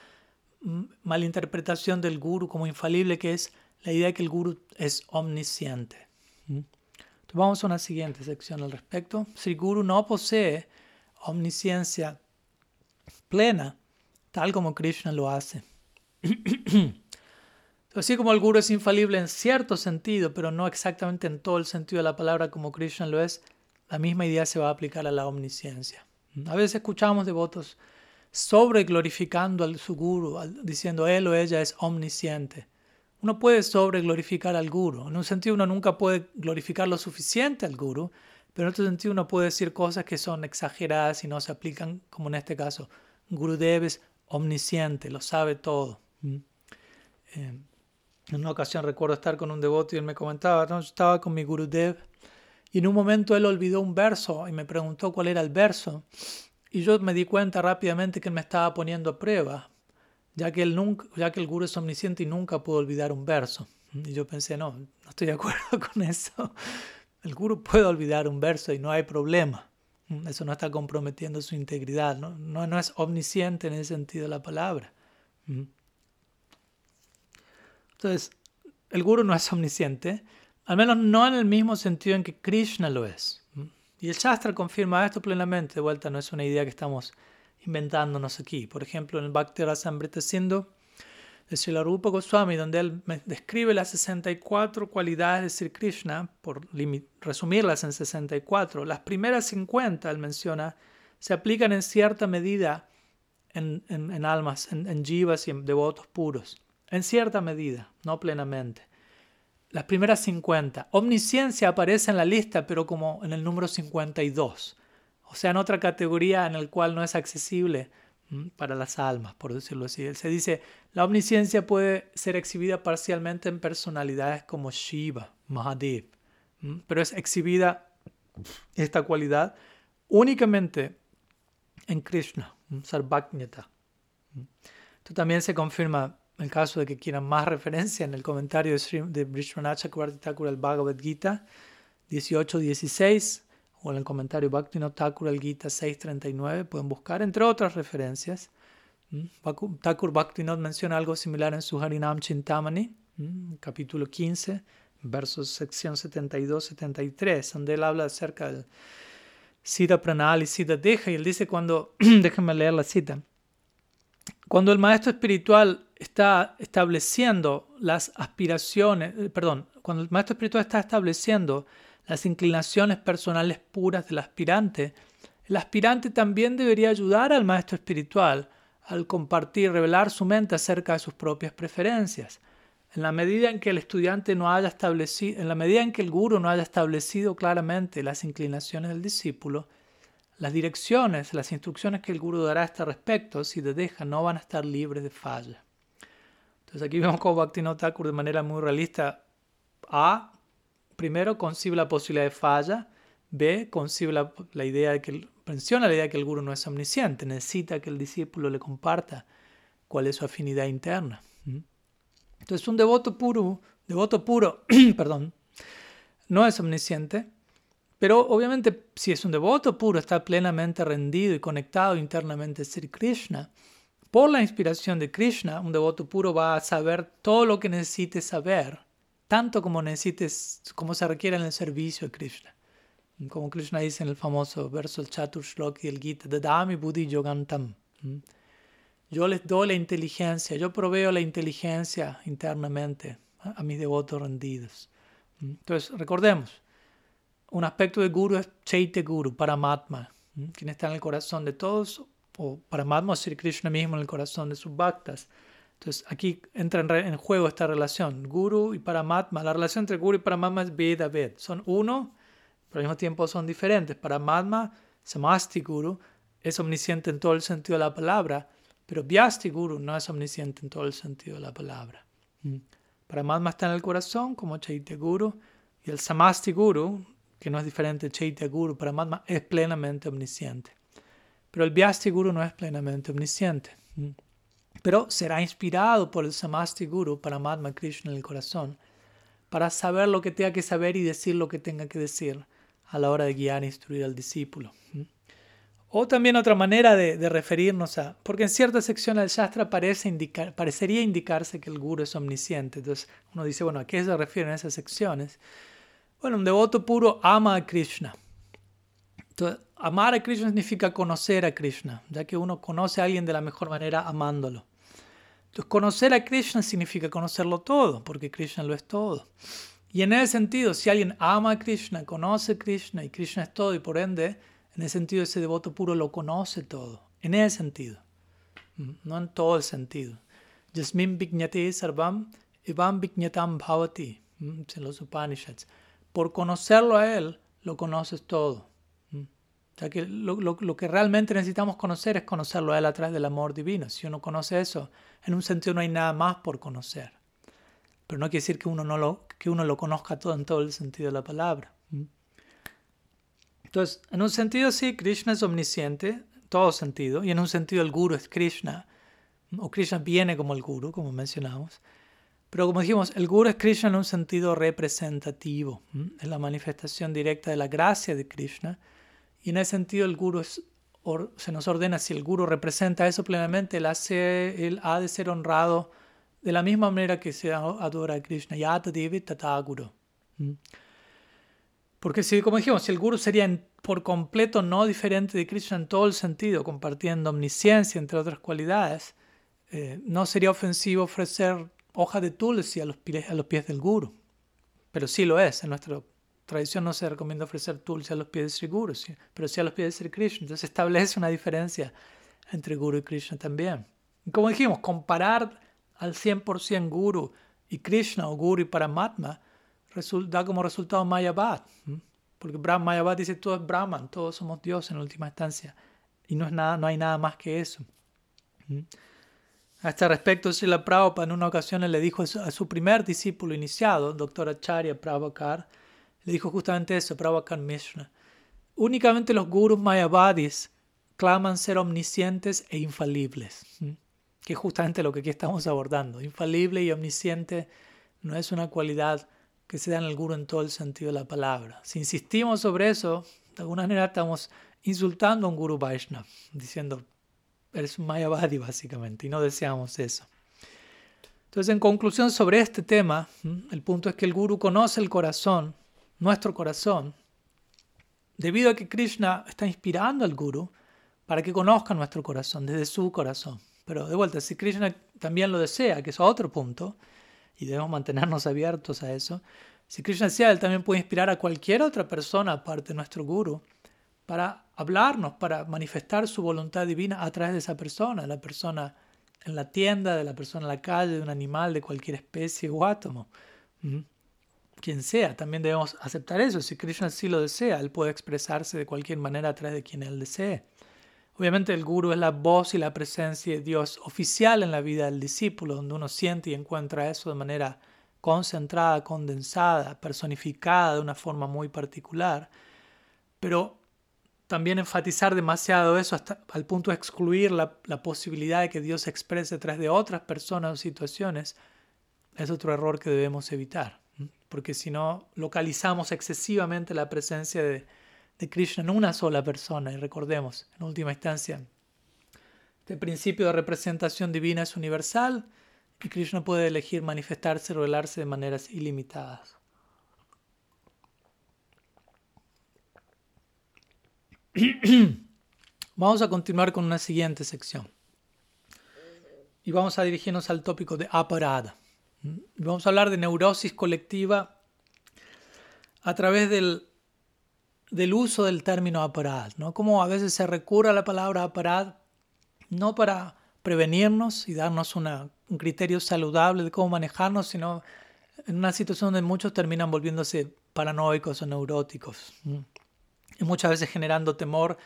mm, malinterpretación del guru como infalible, que es la idea de que el guru es omnisciente. Entonces, vamos a una siguiente sección al respecto. Si el guru no posee omnisciencia plena, tal como Krishna lo hace. Así como el guru es infalible en cierto sentido, pero no exactamente en todo el sentido de la palabra como Krishna lo es, la misma idea se va a aplicar a la omnisciencia. A veces escuchamos devotos sobre glorificando a su guru, diciendo él o ella es omnisciente. Uno puede sobre glorificar al guru. En un sentido uno nunca puede glorificar lo suficiente al guru, pero en otro sentido uno puede decir cosas que son exageradas y no se aplican, como en este caso. Gurudev es omnisciente, lo sabe todo. ¿Mm? Eh, en una ocasión recuerdo estar con un devoto y él me comentaba, ¿no? yo estaba con mi Gurudev y en un momento él olvidó un verso y me preguntó cuál era el verso. Y yo me di cuenta rápidamente que él me estaba poniendo a prueba, ya que, el guru es omnisciente y nunca pudo olvidar un verso. Y yo pensé, no, no estoy de acuerdo con eso. El guru puede olvidar un verso y no hay problema. Eso no está comprometiendo su integridad, no, no, no es omnisciente en el sentido de la palabra. Entonces, el guru no es omnisciente, al menos no en el mismo sentido en que Krishna lo es. Y el Shastra confirma esto plenamente, de vuelta no es una idea que estamos inventándonos aquí. Por ejemplo, en el Bhakti Rasamrita Sindhu de Srila Rupa Goswami, donde él describe las 64 cualidades de Sri Krishna, por resumirlas en 64, las primeras 50, él menciona, se aplican en cierta medida en, en almas, en, jivas y en devotos puros. En cierta medida, no plenamente. Las primeras 50. Omnisciencia aparece en la lista, pero como en el número 52. O sea, en otra categoría en la cual no es accesible para las almas, por decirlo así. Se dice, la omnisciencia puede ser exhibida parcialmente en personalidades como Shiva, Mahadev, pero es exhibida esta cualidad únicamente en Krishna, Sarvajñata. Esto también se confirma en el caso de que quieran más referencia, en el comentario de, de Brishwanath Thakur al Bhagavad Gita 18.16 o en el comentario Bhaktivinoda Thakur al Gita 6.39 pueden buscar, entre otras referencias. ¿Mm? Thakur Bhaktivinoda menciona algo similar en su Harinam Chintamani, ¿Mm? capítulo 15, versos sección 72-73, donde él habla acerca del Siddha Pranal y Siddha Deja, y él dice cuando, déjenme leer la cita, cuando el maestro espiritual está estableciendo las aspiraciones, eh, perdón, cuando el maestro espiritual está estableciendo las inclinaciones personales puras del aspirante, el aspirante también debería ayudar al maestro espiritual al compartir, revelar su mente acerca de sus propias preferencias. En la medida en que el estudiante no haya establecido, en la medida en que el guru no haya establecido claramente las inclinaciones del discípulo, las direcciones, las instrucciones que el guru dará a este respecto, si te deja, no van a estar libres de falla. Entonces aquí vemos cómo Bhaktivinoda Thakur de manera muy realista, A, primero concibe la posibilidad de falla, B, concibe la, idea de que, menciona la idea de que el guru no es omnisciente, necesita que el discípulo le comparta cuál es su afinidad interna. Entonces un devoto puro, devoto puro, perdón, no es omnisciente, pero obviamente si es un devoto puro, está plenamente rendido y conectado internamente a Sri Krishna, por la inspiración de Krishna, un devoto puro va a saber todo lo que necesite saber, tanto como necesites, como se requiere en el servicio de Krishna. Como Krishna dice en el famoso verso del Chatur Shloki del Gita, Dadami Buddhi Yogantam. Yo les doy la inteligencia, yo proveo la inteligencia internamente a, mis devotos rendidos. Entonces, recordemos, un aspecto de Guru es Chaitya Guru, Paramatma, quien está en el corazón de todos o Paramatma Sri Krishna mismo en el corazón de sus bhaktas. Entonces aquí entra en, juego esta relación, Guru y Paramatma. La relación entre Guru y Paramatma es Veda Ved. Son uno, pero al mismo tiempo son diferentes. Paramatma, Samasti Guru, es omnisciente en todo el sentido de la palabra, pero Vyasti Guru no es omnisciente en todo el sentido de la palabra. Mm. Paramatma está en el corazón como Chaitya Guru y el Samasti Guru, que no es diferente de Chaitya Guru, Paramatma es plenamente omnisciente. Pero el Vyasti Guru no es plenamente omnisciente. Pero será inspirado por el Samasti Guru, Paramatma Krishna en el corazón, para saber lo que tenga que saber y decir lo que tenga que decir a la hora de guiar e instruir al discípulo. O también otra manera de, referirnos a, porque en cierta sección del Shastra parece indicar, parecería indicarse que el Guru es omnisciente. Entonces uno dice, bueno, ¿a qué se refieren esas secciones? Bueno, un devoto puro ama a Krishna. Entonces, amar a Krishna significa conocer a Krishna, ya que uno conoce a alguien de la mejor manera amándolo. Entonces, conocer a Krishna significa conocerlo todo, porque Krishna lo es todo. Y en ese sentido, si alguien ama a Krishna, conoce a Krishna y Krishna es todo, y por ende, en ese sentido, ese devoto puro lo conoce todo. En ese sentido. no en todo el sentido. Yasmin Vijñati Sarvam Ivam Vijñatam Bhavati, en los Upanishads. Por conocerlo a Él, lo conoces todo. O sea que lo, que realmente necesitamos conocer es conocerlo a Él a través del amor divino. Si uno conoce eso, en un sentido no hay nada más por conocer. Pero no quiere decir que uno, no lo, que uno lo conozca todo en todo el sentido de la palabra. Entonces, en un sentido sí, Krishna es omnisciente, todo sentido, y en un sentido el guru es Krishna, o Krishna viene como el guru, como mencionamos. Pero como dijimos, el guru es Krishna en un sentido representativo, es la manifestación directa de la gracia de Krishna, y en ese sentido el guru se nos ordena, si el guru representa eso plenamente, él, hace, ha de ser honrado de la misma manera que se adora a Krishna, Yata Devi Tata Guru. Porque si, como dijimos, si el guru sería por completo no diferente de Krishna en todo el sentido, compartiendo omnisciencia, entre otras cualidades, eh, no sería ofensivo ofrecer hoja de tulsi a los, pies, del guru. Pero sí lo es. En nuestra tradición no se recomienda ofrecer tulsi a los pies de Sri Guru, pero sí a los pies de Sri Krishna. Entonces establece una diferencia entre guru y Krishna también. como dijimos, comparar al 100% guru y Krishna o guru y Paramatma da como resultado Mayavad. Porque Mayavad dice todo es Brahman, todos somos Dios en última instancia. Y no, es nada, no hay nada más que eso. A este respecto, Srila Prabhupada en una ocasión le dijo a su primer discípulo iniciado, doctor Acharya Prabhakar, le dijo justamente eso, Prabhakar Mishra. Únicamente los gurus mayavadis claman ser omniscientes e infalibles, que es justamente lo que aquí estamos abordando. Infalible y omnisciente no es una cualidad que se da en el guru en todo el sentido de la palabra. Si insistimos sobre eso, de alguna manera estamos insultando a un guru Vaishnava, diciendo, eres un Mayavadi básicamente, y no deseamos eso. Entonces, en conclusión sobre este tema, el punto es que el guru conoce el corazón, nuestro corazón, debido a que Krishna está inspirando al guru para que conozca nuestro corazón, desde su corazón. Pero de vuelta, si Krishna también lo desea, que es otro punto, y debemos mantenernos abiertos a eso. Si Krishna decía, él también puede inspirar a cualquier otra persona aparte de nuestro guru para hablarnos, para manifestar su voluntad divina a través de esa persona, la persona en la tienda, de la persona en la calle, de un animal de cualquier especie o átomo. Quien sea, también debemos aceptar eso. Si Krishna sí lo desea, él puede expresarse de cualquier manera a través de quien él desee. Obviamente el guru es la voz y la presencia de Dios oficial en la vida del discípulo, donde uno siente y encuentra eso de manera concentrada, condensada, personificada de una forma muy particular. Pero también enfatizar demasiado eso hasta al punto de excluir la, la posibilidad de que Dios se exprese a través de otras personas o situaciones es otro error que debemos evitar. Porque si no, localizamos excesivamente la presencia de, Krishna en una sola persona. Y recordemos, en última instancia, este principio de representación divina es universal y Krishna puede elegir manifestarse, revelarse de maneras ilimitadas. Vamos a continuar con una siguiente sección. Y vamos a dirigirnos al tópico de aparada. Vamos a hablar de neurosis colectiva a través del del uso del término aparad, ¿no? Como a veces se recurre a la palabra aparad no para prevenirnos y darnos un criterio saludable de cómo manejarnos, sino en una situación donde muchos terminan volviéndose paranoicos o neuróticos. Y muchas veces generando temor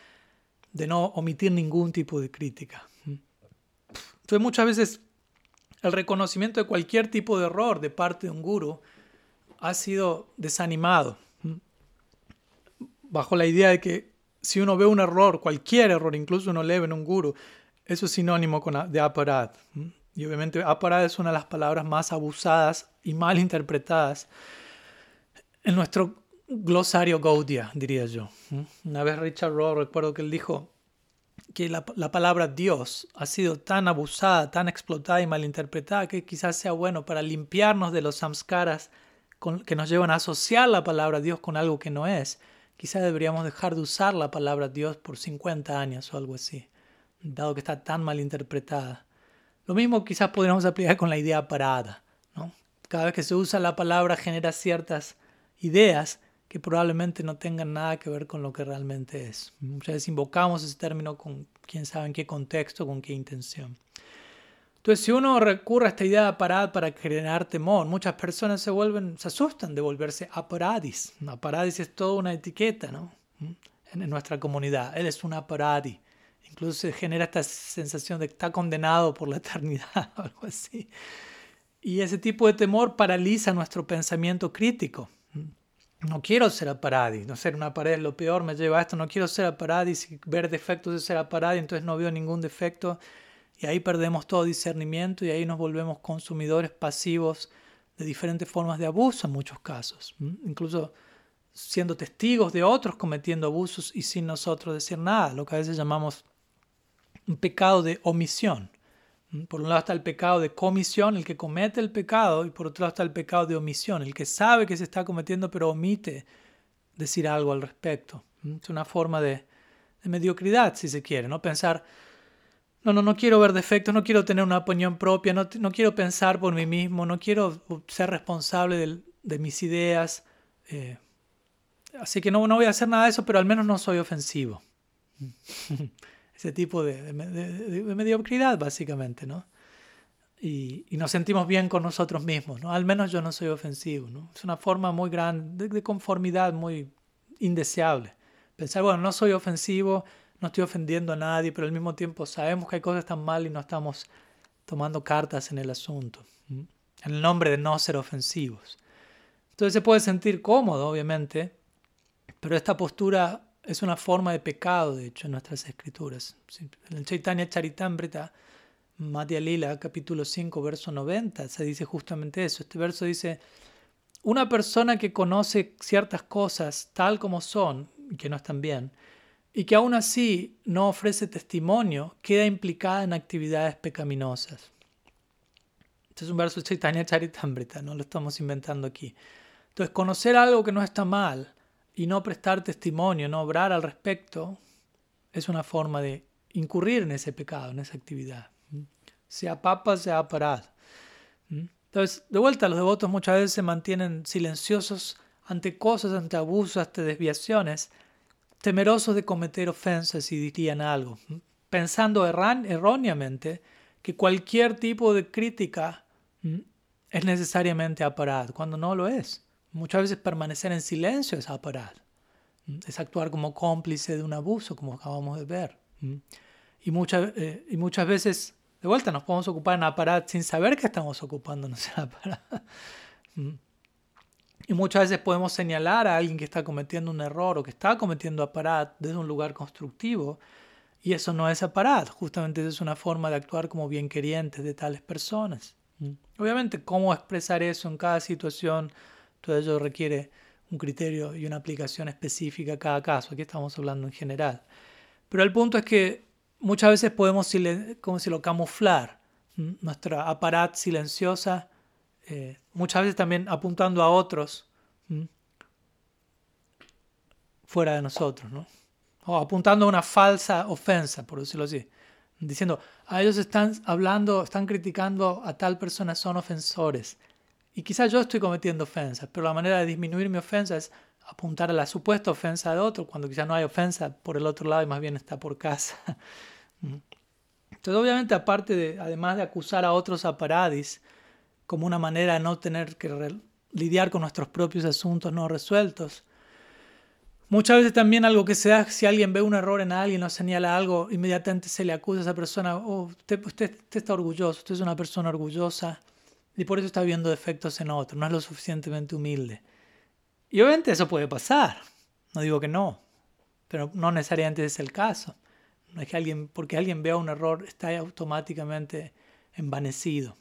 de no omitir ningún tipo de crítica. Entonces muchas veces el reconocimiento de cualquier tipo de error de parte de un guru ha sido desanimado bajo la idea de que si uno ve un error, cualquier error, incluso uno leve en un guru, eso es sinónimo de aparad. Y obviamente aparad es una de las palabras más abusadas y mal interpretadas en nuestro glosario Gaudia, diría yo. Una vez Richard Rohr, recuerdo que él dijo que la, la, palabra Dios ha sido tan abusada, tan explotada y mal interpretada que quizás sea bueno para limpiarnos de los samskaras que nos llevan a asociar la palabra Dios con algo que no es Quizás deberíamos dejar de usar la palabra Dios por 50 años o algo así, dado que está tan mal interpretada. Lo mismo quizás podríamos aplicar con la idea parada. ¿no? Cada vez que se usa la palabra genera ciertas ideas que probablemente no tengan nada que ver con lo que realmente es. Muchas veces invocamos ese término con quién sabe en qué contexto, con qué intención. Entonces, si uno recurre a esta idea de aparad para generar temor, muchas personas se vuelven, se asustan de volverse aparadis. Aparadis es toda una etiqueta, ¿no? En nuestra comunidad. Él es un aparadi. Incluso se genera esta sensación de que está condenado por la eternidad o algo así. Y ese tipo de temor paraliza nuestro pensamiento crítico. No quiero ser aparadi, no ser una pared lo peor me lleva a esto, no quiero ser aparadi, si ver defectos de ser aparadi, entonces no veo ningún defecto y ahí perdemos todo discernimiento y ahí nos volvemos consumidores pasivos de diferentes formas de abuso en muchos casos, incluso siendo testigos de otros cometiendo abusos y sin nosotros decir nada, lo que a veces llamamos un pecado de omisión. Por un lado está el pecado de comisión, el que comete el pecado, y por otro lado está el pecado de omisión, el que sabe que se está cometiendo pero omite decir algo al respecto. Es una forma de, de mediocridad, si se quiere, ¿no? Pensar, no, no, no quiero ver defectos, no quiero tener una opinión propia, no, no quiero pensar por mí mismo, no quiero ser responsable de, de mis ideas. Eh, así que no, no voy a hacer nada de eso, pero al menos no soy ofensivo. Ese tipo de, mediocridad, básicamente, ¿no? Y, y, nos sentimos bien con nosotros mismos, ¿no? Al menos yo no soy ofensivo, ¿no? Es una forma muy grande de, conformidad muy indeseable. Pensar, bueno, no soy ofensivo, no estoy ofendiendo a nadie, pero al mismo tiempo sabemos que hay cosas tan mal y no estamos tomando cartas en el asunto, en el nombre de no ser ofensivos. Entonces se puede sentir cómodo, obviamente, pero esta postura es una forma de pecado, de hecho, en nuestras escrituras. En Chaitanya Charitamrita, Madhya Lila, capítulo 5, verso 90, se dice justamente eso. Este verso dice, una persona que conoce ciertas cosas tal como son, que no están bien, y que aún así no ofrece testimonio, queda implicada en actividades pecaminosas. Este es un verso de Chaitanya Charitamrita, no lo estamos inventando aquí. Entonces, conocer algo que no está mal y no prestar testimonio, no obrar al respecto, es una forma de incurrir en ese pecado, en esa actividad. Sea papa, sea parad. Entonces, de vuelta, los devotos muchas veces se mantienen silenciosos ante cosas, ante abusos, ante desviaciones, temerosos de cometer ofensas y dirían algo, pensando erróneamente que cualquier tipo de crítica es necesariamente aparad, cuando no lo es. Muchas veces permanecer en silencio es aparad, es actuar como cómplice de un abuso, como acabamos de ver. Y muchas, eh, y muchas veces, de vuelta, nos podemos ocupar en aparad sin saber que estamos ocupándonos en aparad. Y muchas veces podemos señalar a alguien que está cometiendo un error o que está cometiendo aparat desde un lugar constructivo. Y eso no es aparat, justamente es una forma de actuar como bien querientes de tales personas. Obviamente, cómo expresar eso en cada situación, todo ello requiere un criterio y una aplicación específica a cada caso. Aquí estamos hablando en general. Pero el punto es que muchas veces podemos, como si lo camuflar, nuestra aparat silenciosa eh, muchas veces también apuntando a otros fuera de nosotros, ¿no? o apuntando a una falsa ofensa, por decirlo así, diciendo, a ah, ellos están hablando, están criticando a tal persona, son ofensores. Y quizás yo estoy cometiendo ofensas, pero la manera de disminuir mi ofensa es apuntar a la supuesta ofensa de otro, cuando quizás no hay ofensa por el otro lado y más bien está por casa. Entonces, obviamente, aparte de, además de acusar a otros a paradis, como una manera de no tener que lidiar con nuestros propios asuntos no resueltos. Muchas veces también algo que se da, si alguien ve un error en alguien o señala algo, inmediatamente se le acusa a esa persona, oh, usted, usted, está orgulloso, usted es una persona orgullosa y por eso está viendo defectos en otro, no es lo suficientemente humilde. Y obviamente eso puede pasar, no digo que no, pero no necesariamente es el caso. No es que alguien, porque alguien vea un error, está automáticamente envanecido.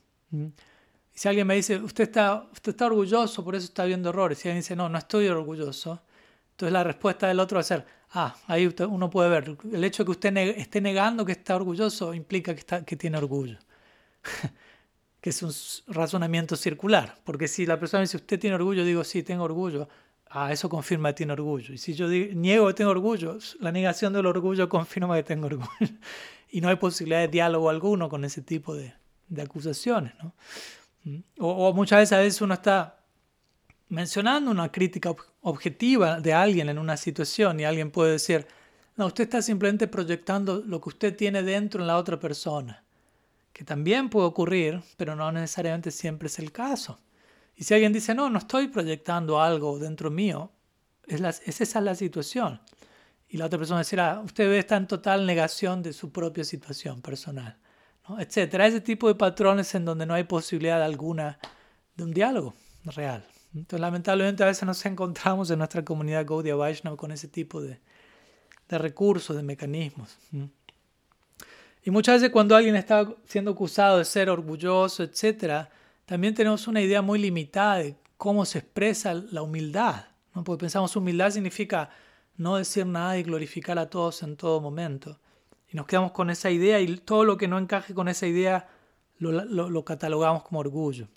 Si alguien me dice, usted está, usted está orgulloso, por eso está viendo errores, y alguien dice, no, no estoy orgulloso, entonces la respuesta del otro va a ser, ah, ahí uno puede ver, el hecho de que usted esté negando que está orgulloso implica que, está, que tiene orgullo. que es un razonamiento circular, porque si la persona dice, usted tiene orgullo, digo, sí, tengo orgullo, ah, eso confirma que tiene orgullo. Y si yo niego que tengo orgullo, la negación del orgullo confirma que tengo orgullo. y no hay posibilidad de diálogo alguno con ese tipo de, de acusaciones, ¿no? O, muchas veces a veces uno está mencionando una crítica objetiva de alguien en una situación y alguien puede decir, no, usted está simplemente proyectando lo que usted tiene dentro en la otra persona, que también puede ocurrir, pero no necesariamente siempre es el caso. Y si alguien dice, no, no estoy proyectando algo dentro mío, es, esa es la situación. Y la otra persona dirá, usted está en total negación de su propia situación personal, ¿no? etcétera. Ese tipo de patrones en donde no hay posibilidad alguna de un diálogo real. Entonces, lamentablemente, a veces nos encontramos en nuestra comunidad Gaudiya Vaishnava con ese tipo de, de recursos, de mecanismos. Y muchas veces cuando alguien está siendo acusado de ser orgulloso, etc., también tenemos una idea muy limitada de cómo se expresa la humildad. ¿no? Porque pensamos humildad significa no decir nada y glorificar a todos en todo momento. Y nos quedamos con esa idea y todo lo que no encaje con esa idea lo, lo catalogamos como orgullo.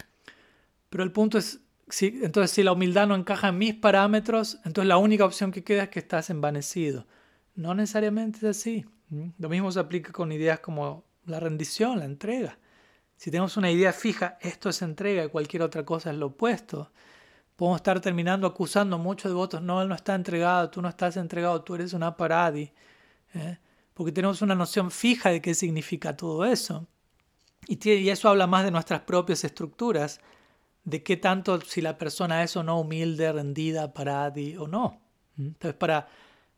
Pero el punto es entonces, si la humildad no encaja en mis parámetros, entonces la única opción que queda es que estás envanecido. No necesariamente es así. Lo mismo se aplica con ideas como la rendición, la entrega. Si tenemos una idea fija, esto es entrega y cualquier otra cosa es lo opuesto, podemos estar terminando acusando a muchos devotos, no, él no está entregado, tú no estás entregado, tú eres una paradi. ¿eh? Porque tenemos una noción fija de qué significa todo eso. y eso habla más de nuestras propias estructuras de qué tanto si la persona es o no humilde, rendida, paradi o no. Entonces, para,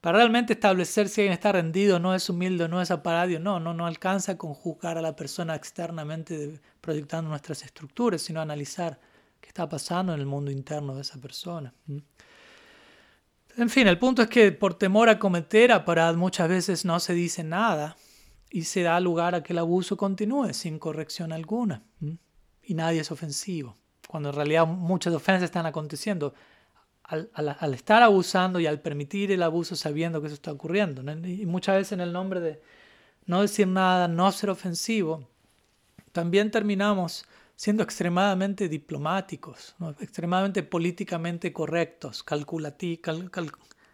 para realmente establecer si alguien está rendido, no es humilde, no es aparadio, no, no, no alcanza con juzgar a la persona externamente proyectando nuestras estructuras, sino analizar qué está pasando en el mundo interno de esa persona. En fin, el punto es que por temor a cometer aparad muchas veces no se dice nada y se da lugar a que el abuso continúe sin corrección alguna. Y nadie es ofensivo cuando en realidad muchas ofensas están aconteciendo, al, estar abusando y al permitir el abuso sabiendo que eso está ocurriendo. Y muchas veces en el nombre de no decir nada, no ser ofensivo, también terminamos siendo extremadamente diplomáticos, extremadamente políticamente correctos,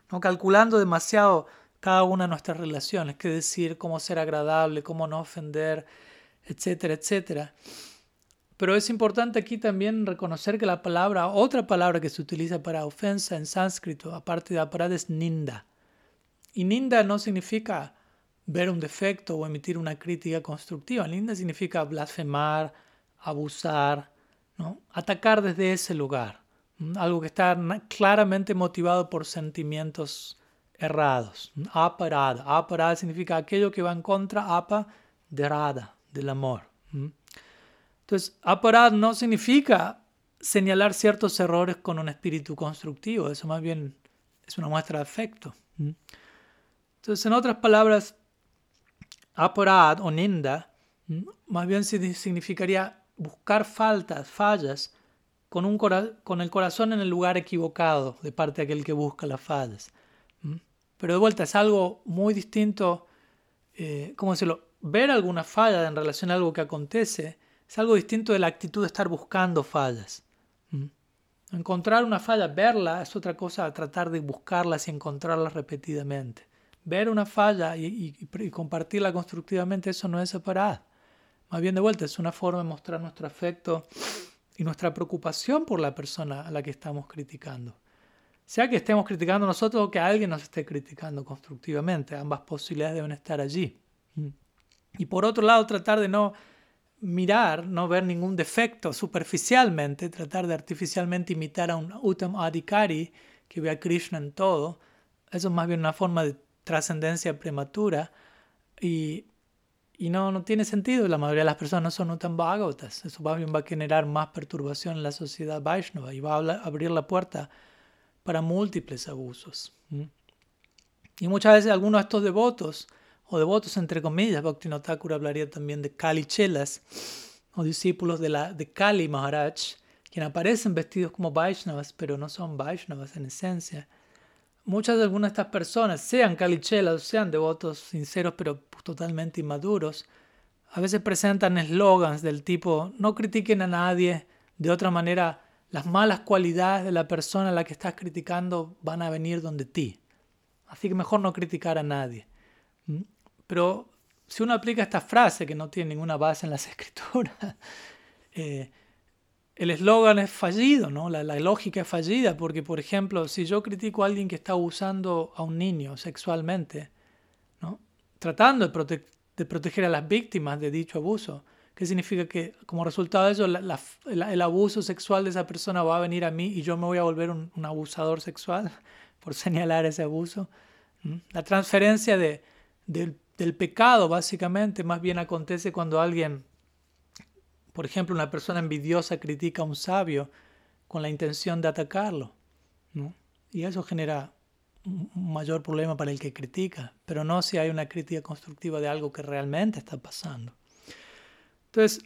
¿no? calculando demasiado cada una de nuestras relaciones, qué decir, cómo ser agradable, cómo no ofender, etcétera, etcétera. Pero es importante aquí también reconocer que la palabra, otra palabra que se utiliza para ofensa en sánscrito, aparte de aparad, es ninda. Y ninda no significa ver un defecto o emitir una crítica constructiva. Ninda significa blasfemar, abusar, ¿no? atacar desde ese lugar. Algo que está claramente motivado por sentimientos errados. Aparada. Aparada significa aquello que va en contra, apa, de rada, del amor. Entonces, aparad no significa señalar ciertos errores con un espíritu constructivo, eso más bien es una muestra de afecto. Entonces, en otras palabras, aparad o ninda, más bien significaría buscar faltas, fallas, con, el corazón en el lugar equivocado de parte de aquel que busca las fallas. Pero de vuelta, es algo muy distinto, eh, ¿cómo decirlo? Ver alguna falla en relación a algo que acontece es algo distinto de la actitud de estar buscando fallas. Encontrar una falla, verla, es otra cosa tratar de buscarlas y encontrarlas repetidamente. Ver una falla y, compartirla constructivamente, eso no es separar. Más bien de vuelta, es una forma de mostrar nuestro afecto y nuestra preocupación por la persona a la que estamos criticando. Sea que estemos criticando nosotros o que alguien nos esté criticando constructivamente, ambas posibilidades deben estar allí. Y por otro lado, tratar de no mirar, no ver ningún defecto superficialmente, tratar de artificialmente imitar a un Uttam Adhikari que ve a Krishna en todo, eso es más bien una forma de trascendencia prematura y, y no, no tiene sentido. La mayoría de las personas no son Uttam Bhagavatas. Eso más bien va a generar más perturbación en la sociedad Vaishnava y va a abrir la puerta para múltiples abusos. Y muchas veces algunos de estos devotos o devotos entre comillas, Bhaktivinoda Thakur hablaría también de Kali Chelas, o discípulos de, la, de Kali Maharaj, quienes aparecen vestidos como Vaishnavas, pero no son Vaishnavas en esencia. Muchas de algunas de estas personas, sean Kali Chelas, sean devotos sinceros pero totalmente inmaduros, a veces presentan eslogans del tipo no critiquen a nadie, de otra manera las malas cualidades de la persona a la que estás criticando van a venir donde ti. Así que mejor no criticar a nadie. ¿Mm? Pero si uno aplica esta frase que no tiene ninguna base en las escrituras, eh, el eslogan es fallido, ¿no? La, lógica es fallida, porque, por ejemplo, si yo critico a alguien que está abusando a un niño sexualmente, ¿no? tratando de, de proteger a las víctimas de dicho abuso, ¿qué significa que como resultado de eso el abuso sexual de esa persona va a venir a mí y yo me voy a volver un, abusador sexual por señalar ese abuso? La transferencia de, del pecado, básicamente, más bien acontece cuando alguien por ejemplo, una persona envidiosa critica a un sabio con la intención de atacarlo, ¿no? Y eso genera un mayor problema para el que critica, pero no si hay una crítica constructiva de algo que realmente está pasando. Entonces,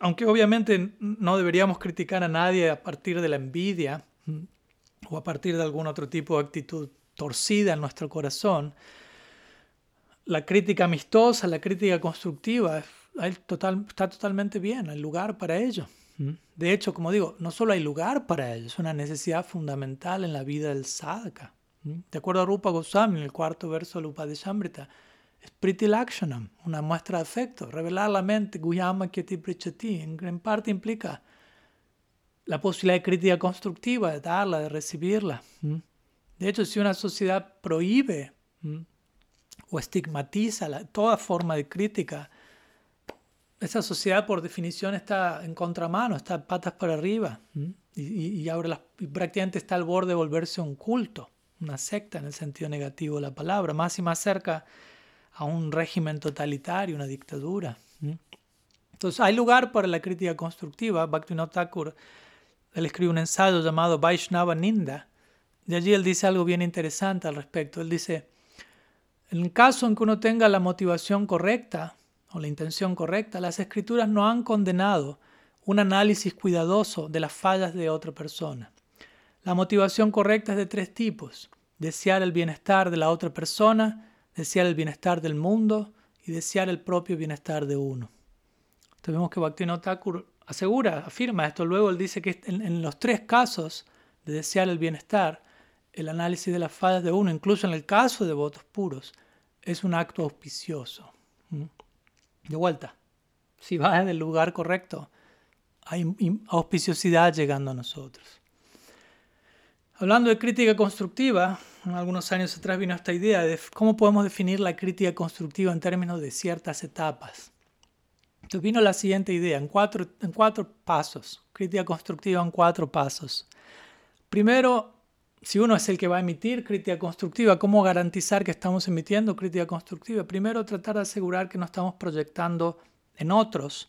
aunque obviamente no deberíamos criticar a nadie a partir de la envidia o a partir de algún otro tipo de actitud torcida en nuestro corazón, la crítica amistosa, la crítica constructiva total, está totalmente bien, hay lugar para ello. Mm. De hecho, como digo, no solo hay lugar para ello, es una necesidad fundamental en la vida del sadhaka. Mm. De acuerdo a Rupa Goswami, en el cuarto verso de Upadeshamrita, es Priti Lakshanam, una muestra de afecto. Revelar la mente, Guyama Kyati Prichati, en gran parte implica la posibilidad de crítica constructiva, de darla, de recibirla. Mm. De hecho, si una sociedad prohíbe o estigmatiza toda forma de crítica, esa sociedad por definición está en contramano, está patas para arriba y, y, prácticamente está al borde de volverse un culto, una secta en el sentido negativo de la palabra, más y más cerca a un régimen totalitario, una dictadura. Entonces hay lugar para la crítica constructiva. Bhaktivinoda Thakur, él escribe un ensayo llamado Vaishnava Ninda, y allí él dice algo bien interesante al respecto. Él dice, en el caso en que uno tenga la motivación correcta, o la intención correcta, las escrituras no han condenado un análisis cuidadoso de las fallas de otra persona. La motivación correcta es de tres tipos. Desear el bienestar de la otra persona, desear el bienestar del mundo y desear el propio bienestar de uno. Entonces vemos que Bhaktivinoda Thakur asegura, afirma esto. Luego él dice que en, en, los tres casos de desear el bienestar, el análisis de las fallas de uno, incluso en el caso de votos puros, es un acto auspicioso. De vuelta, si vas en el lugar correcto, hay auspiciosidad llegando a nosotros. Hablando de crítica constructiva, algunos años atrás vino esta idea de cómo podemos definir la crítica constructiva en términos de ciertas etapas. Entonces vino la siguiente idea, en cuatro, en cuatro pasos, crítica constructiva en cuatro pasos. Primero, si uno es el que va a emitir crítica constructiva, ¿cómo garantizar que estamos emitiendo crítica constructiva? Primero, tratar de asegurar que no estamos proyectando en otros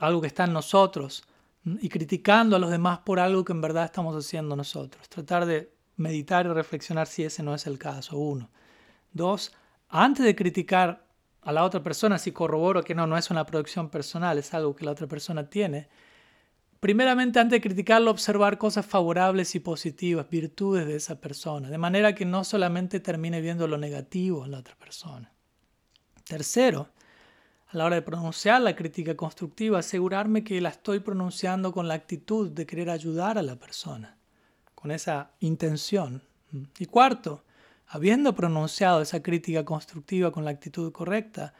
algo que está en nosotros y criticando a los demás por algo que en verdad estamos haciendo nosotros. Tratar de meditar y reflexionar si ese no es el caso, uno. Dos, antes de criticar a la otra persona, si corroboro que no, no es una producción personal, es algo que la otra persona tiene, primeramente antes de criticarlo, observar cosas favorables y positivas, virtudes de esa persona, de manera que no solamente termine viendo lo negativo en la otra persona. Tercero, a la hora de pronunciar la crítica constructiva, asegurarme que la estoy pronunciando con la actitud de querer ayudar a la persona, con esa intención. Y cuarto, habiendo pronunciado esa crítica constructiva con la actitud correcta,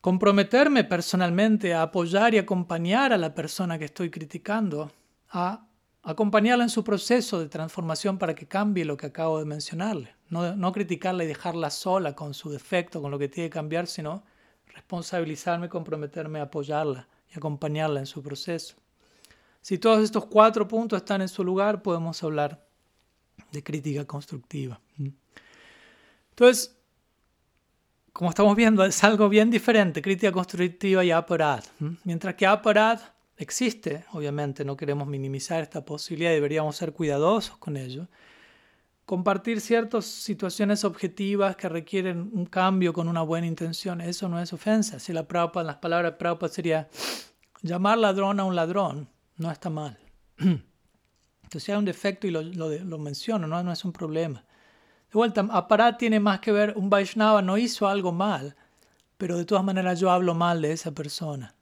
comprometerme personalmente a apoyar y acompañar a la persona que estoy criticando, a acompañarla en su proceso de transformación para que cambie lo que acabo de mencionarle. No, no criticarla y dejarla sola con su defecto, con lo que tiene que cambiar, sino responsabilizarme, comprometerme a apoyarla y acompañarla en su proceso. Si todos estos cuatro puntos están en su lugar, podemos hablar de crítica constructiva. Entonces, como estamos viendo, es algo bien diferente, crítica constructiva y aparad. Mientras que aparad existe, obviamente no queremos minimizar esta posibilidad, deberíamos ser cuidadosos con ello. Compartir ciertas situaciones objetivas que requieren un cambio con una buena intención, eso no es ofensa. Si la Prabhupada, las palabras Prabhupada sería llamar ladrón a un ladrón, no está mal. Entonces, hay un defecto y lo, lo, menciono, ¿no? no es un problema. De vuelta, aparat tiene más que ver, un Vaishnava no hizo algo mal, pero de todas maneras yo hablo mal de esa persona.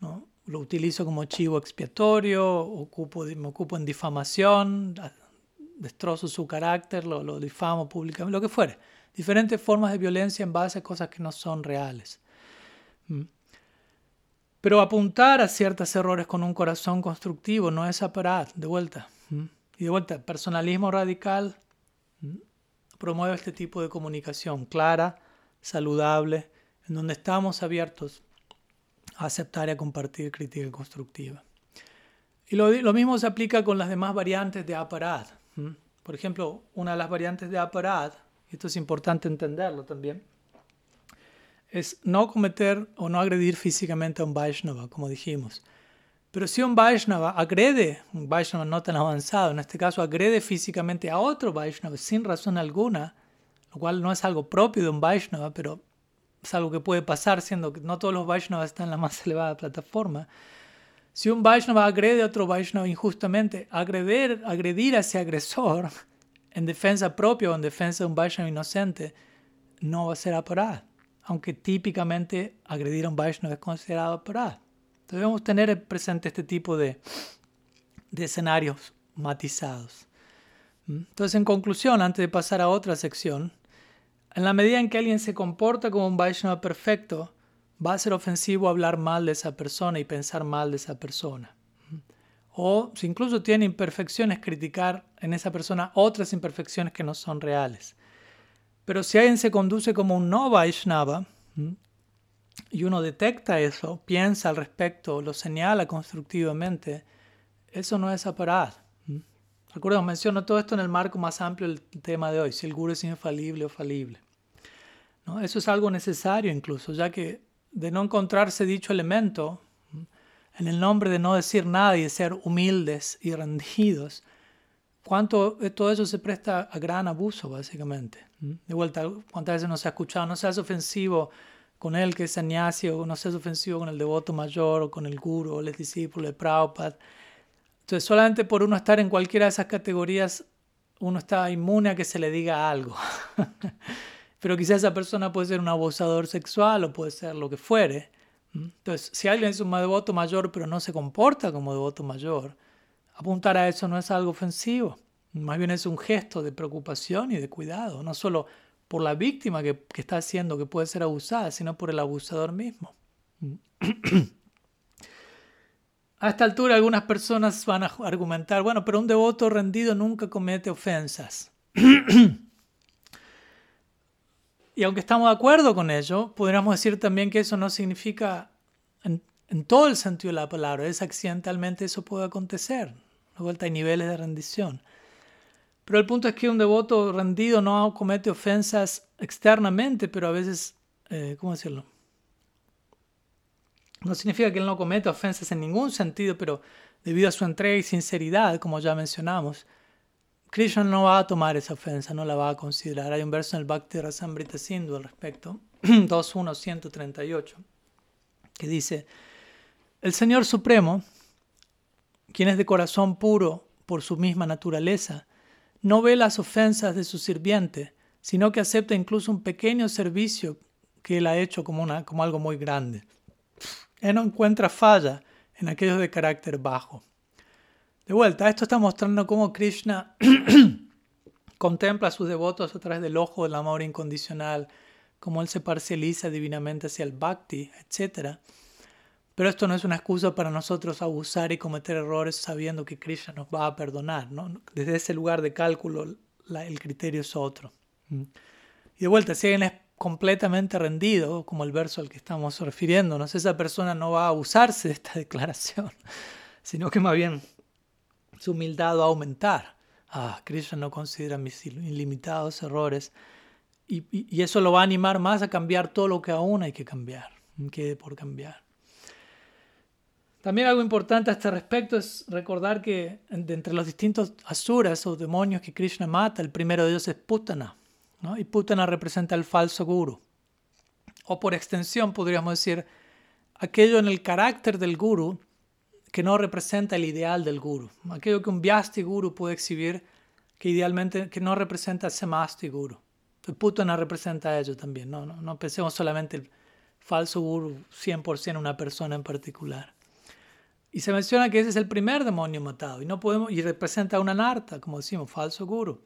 ¿no? Lo utilizo como chivo expiatorio, me ocupo en difamación, destrozo su carácter, lo, lo difamo públicamente, lo que fuere. Diferentes formas de violencia en base a cosas que no son reales. Pero apuntar a ciertos errores con un corazón constructivo no es aparat, de vuelta. Y de vuelta, personalismo radical promueve este tipo de comunicación clara, saludable, en donde estamos abiertos a aceptar y a compartir crítica constructiva. Y lo, mismo se aplica con las demás variantes de aparat. Por ejemplo, una de las variantes de aparat, esto es importante entenderlo también, es no cometer o no agredir físicamente a un Vaishnava, como dijimos. Pero si un Vaishnava agrede, un Vaishnava no tan avanzado, en este caso agrede físicamente a otro Vaishnava sin razón alguna, lo cual no es algo propio de un Vaishnava, pero es algo que puede pasar siendo que no todos los Vaishnavas están en la más elevada plataforma. Si un Vaishnava agrede a otro Vaishnava injustamente, agredir, agredir a ese agresor en defensa propia o en defensa de un Vaishnava inocente no va a ser aparado aunque típicamente agredir a un Vaishnava es considerado aparado. Debemos tener presente este tipo de, de escenarios matizados. Entonces, en conclusión, antes de pasar a otra sección, en la medida en que alguien se comporta como un Vaishnava perfecto, va a ser ofensivo hablar mal de esa persona y pensar mal de esa persona. O si incluso tiene imperfecciones, criticar en esa persona otras imperfecciones que no son reales. Pero si alguien se conduce como un no Vaishnava y uno detecta eso, piensa al respecto, lo señala constructivamente, eso no es aparad. Recuerda, menciono todo esto en el marco más amplio del tema de hoy, si el guru es infalible o falible. Eso es algo necesario incluso, ya que de no encontrarse dicho elemento, en el nombre de no decir nada y de ser humildes y rendidos, cuánto todo eso se presta a gran abuso, básicamente. De vuelta, cuántas veces no se ha escuchado, no seas ofensivo con él que es sannyasi, o no seas ofensivo con el devoto mayor, o con el guru, o el discípulo de Prabhupada. Entonces, solamente por uno estar en cualquiera de esas categorías, uno está inmune a que se le diga algo. Pero quizás esa persona puede ser un abusador sexual o puede ser lo que fuere. Entonces, si alguien es un devoto mayor pero no se comporta como devoto mayor, apuntar a eso no es algo ofensivo. Más bien es un gesto de preocupación y de cuidado, no solo por la víctima que, está haciendo que puede ser abusada, sino por el abusador mismo. A esta altura algunas personas van a argumentar, bueno, pero un devoto rendido nunca comete ofensas. y aunque estamos de acuerdo con ello, podríamos decir también que eso no significa, en, en todo el sentido de la palabra, es accidentalmente eso puede acontecer. De vuelta hay niveles de rendición. Pero el punto es que un devoto rendido no comete ofensas externamente, pero a veces, eh, ¿cómo decirlo? No significa que él no cometa ofensas en ningún sentido, pero debido a su entrega y sinceridad, como ya mencionamos, Krishna no va a tomar esa ofensa, no la va a considerar. Hay un verso en el Bhakti Rasamrita Sindhu al respecto, 2.1.138, que dice, el Señor Supremo, quien es de corazón puro por su misma naturaleza, no ve las ofensas de su sirviente, sino que acepta incluso un pequeño servicio que él ha hecho como, una, como algo muy grande. Él no encuentra falla en aquellos de carácter bajo. De vuelta, esto está mostrando cómo Krishna contempla a sus devotos a través del ojo del amor incondicional, cómo él se parcializa divinamente hacia el bhakti, etc. Pero esto no es una excusa para nosotros abusar y cometer errores sabiendo que Krishna nos va a perdonar. ¿no? Desde ese lugar de cálculo el criterio es otro. Mm. Y de vuelta, si alguien es completamente rendido, como el verso al que estamos refiriéndonos, esa persona no va a abusarse de esta declaración, sino que más bien su humildad va a aumentar. Ah, Krishna no considera mis ilimitados errores. Y, y, eso lo va a animar más a cambiar todo lo que aún hay que cambiar, quede por cambiar. También algo importante a este respecto es recordar que de entre los distintos asuras o demonios que Krishna mata, el primero de ellos es Putana. ¿no? Y Putana representa el falso guru. O por extensión podríamos decir aquello en el carácter del guru que no representa el ideal del guru. Aquello que un Vyasti guru puede exhibir que idealmente que no representa el Samasti guru. Entonces Putana representa a ello también. No, no, no pensemos solamente el falso guru 100% una persona en particular. Y se menciona que ese es el primer demonio matado y, no podemos, y representa una anarta, como decimos, falso guru.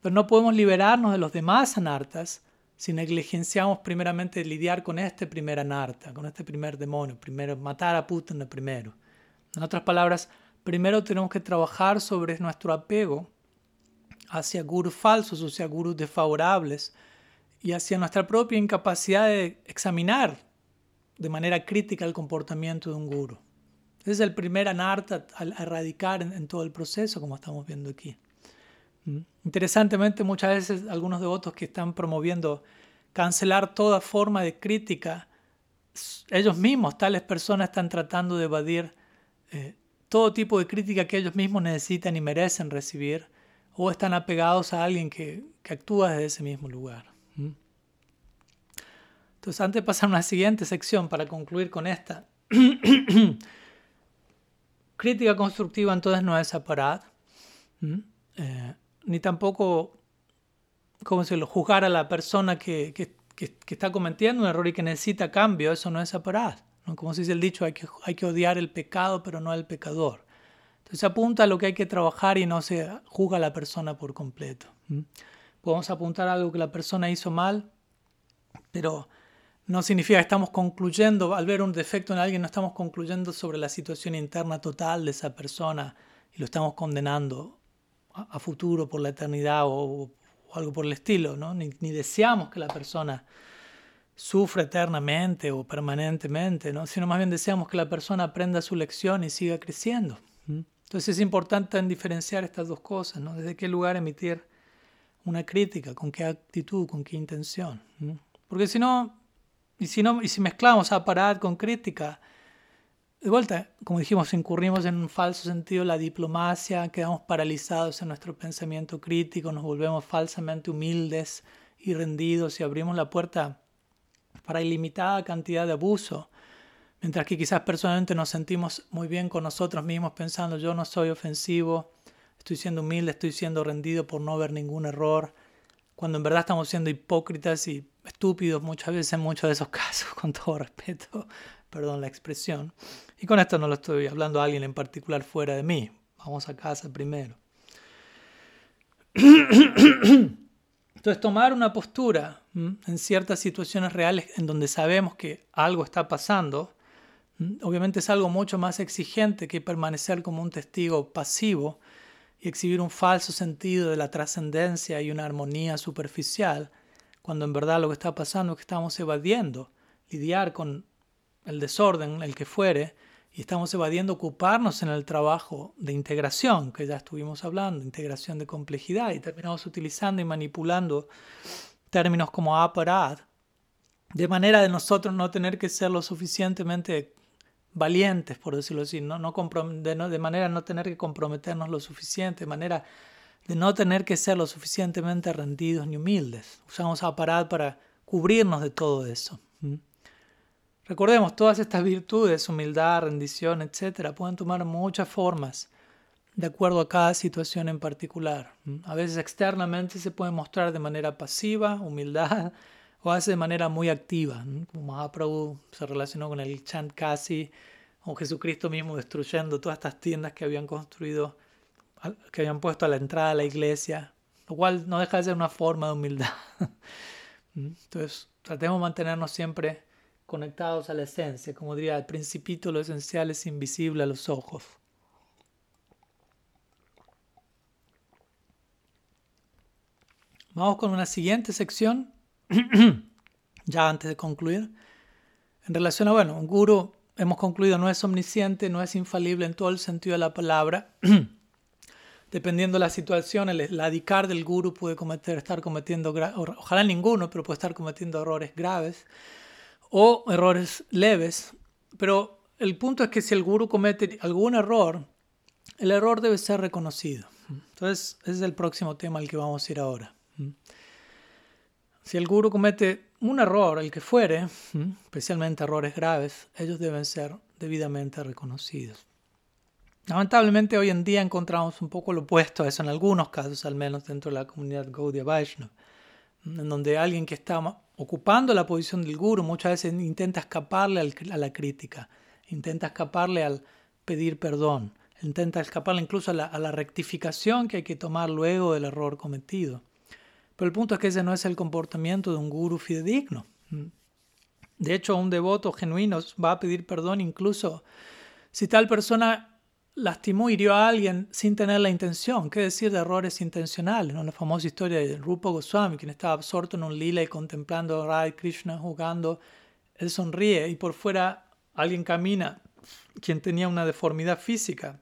Pero no podemos liberarnos de los demás anartas si negligenciamos primeramente lidiar con este primer anarta, con este primer demonio, primero matar a Putin primero. En otras palabras, primero tenemos que trabajar sobre nuestro apego hacia gurus falsos, o sea, gurus desfavorables, y hacia nuestra propia incapacidad de examinar de manera crítica el comportamiento de un guru. Es el primer anarta a erradicar en, todo el proceso, como estamos viendo aquí. ¿Mm? Interesantemente, muchas veces algunos devotos que están promoviendo cancelar toda forma de crítica, ellos mismos, tales personas, están tratando de evadir eh, todo tipo de crítica que ellos mismos necesitan y merecen recibir, o están apegados a alguien que, que actúa desde ese mismo lugar. ¿Mm? Entonces, antes de pasar a una siguiente sección para concluir con esta, crítica constructiva entonces no es aparad, eh, ni tampoco, ¿cómo decirlo?, juzgar a la persona que, está cometiendo un error y que necesita cambio, eso no es aparad. ¿no? Como se dice el dicho, hay que, hay que odiar el pecado, pero no al pecador. Entonces apunta a lo que hay que trabajar y no se juzga a la persona por completo. Podemos apuntar a algo que la persona hizo mal, pero no significa que estamos concluyendo, al ver un defecto en alguien, no estamos concluyendo sobre la situación interna total de esa persona y lo estamos condenando a, futuro por la eternidad o, algo por el estilo, ¿no? Ni, deseamos que la persona sufra eternamente o permanentemente, ¿no? sino más bien deseamos que la persona aprenda su lección y siga creciendo. Entonces es importante diferenciar estas dos cosas, ¿no? Desde qué lugar emitir una crítica, con qué actitud, con qué intención. Porque si no, y si, no, y si mezclamos aparad con crítica, de vuelta, como dijimos, incurrimos en un falso sentido la diplomacia, quedamos paralizados en nuestro pensamiento crítico, nos volvemos falsamente humildes y rendidos y abrimos la puerta para ilimitada cantidad de abuso. Mientras que quizás personalmente nos sentimos muy bien con nosotros mismos pensando yo no soy ofensivo, estoy siendo humilde, estoy siendo rendido por no ver ningún error, cuando en verdad estamos siendo hipócritas y estúpidos muchas veces en muchos de esos casos, con todo respeto, perdón la expresión. Y con esto no lo estoy hablando a alguien en particular fuera de mí. Vamos a casa primero. Entonces, tomar una postura en ciertas situaciones reales en donde sabemos que algo está pasando, obviamente es algo mucho más exigente que permanecer como un testigo pasivo y exhibir un falso sentido de la trascendencia y una armonía superficial cuando en verdad lo que está pasando es que estamos evadiendo lidiar con el desorden, el que fuere, y estamos evadiendo ocuparnos en el trabajo de integración, que ya estuvimos hablando, integración de complejidad, y terminamos utilizando y manipulando términos como aparad, de manera de nosotros no tener que ser lo suficientemente valientes, por decirlo así, no, no de, de manera no tener que comprometernos lo suficiente, de manera de no tener que ser lo suficientemente rendidos ni humildes. Usamos aparad para cubrirnos de todo eso. Recordemos, todas estas virtudes, humildad, rendición, etc., pueden tomar muchas formas de acuerdo a cada situación en particular. A veces externamente se puede mostrar de manera pasiva, humildad, o veces de manera muy activa, como Mahaprabhu se relacionó con el chant Kasi, o Jesucristo mismo destruyendo todas estas tiendas que habían construido que habían puesto a la entrada de la iglesia, lo cual no deja de ser una forma de humildad. Mm, entonces, tratemos de mantenernos siempre conectados a la esencia. Como diría, el principito lo esencial es invisible a los ojos. Vamos con una siguiente sección, ya antes de concluir. En relación a, bueno, un guru, hemos concluido, no es omnisciente, no es infalible en todo el sentido de la palabra. dependiendo de la situación, el, adicar del guru puede cometer, estar cometiendo, ojalá ninguno, pero puede estar cometiendo errores graves o errores leves. Pero el punto es que si el guru comete algún error, el error debe ser reconocido. Entonces, ese es el próximo tema al que vamos a ir ahora. Si el guru comete un error, el que fuere, especialmente errores graves, ellos deben ser debidamente reconocidos. Lamentablemente hoy en día encontramos un poco lo opuesto a eso, en algunos casos al menos dentro de la comunidad Gaudiya Vaishnava, en donde alguien que está ocupando la posición del guru muchas veces intenta escaparle a la crítica, intenta escaparle al pedir perdón, intenta escaparle incluso a la, rectificación que hay que tomar luego del error cometido. Pero el punto es que ese no es el comportamiento de un guru fidedigno. De hecho, un devoto genuino va a pedir perdón incluso si tal persona lastimó, hirió a alguien sin tener la intención. ¿Qué decir de errores intencionales? ¿no? La famosa historia de Rupa Goswami, quien estaba absorto en un lila y contemplando a Rai Krishna jugando. Él sonríe y por fuera alguien camina, quien tenía una deformidad física.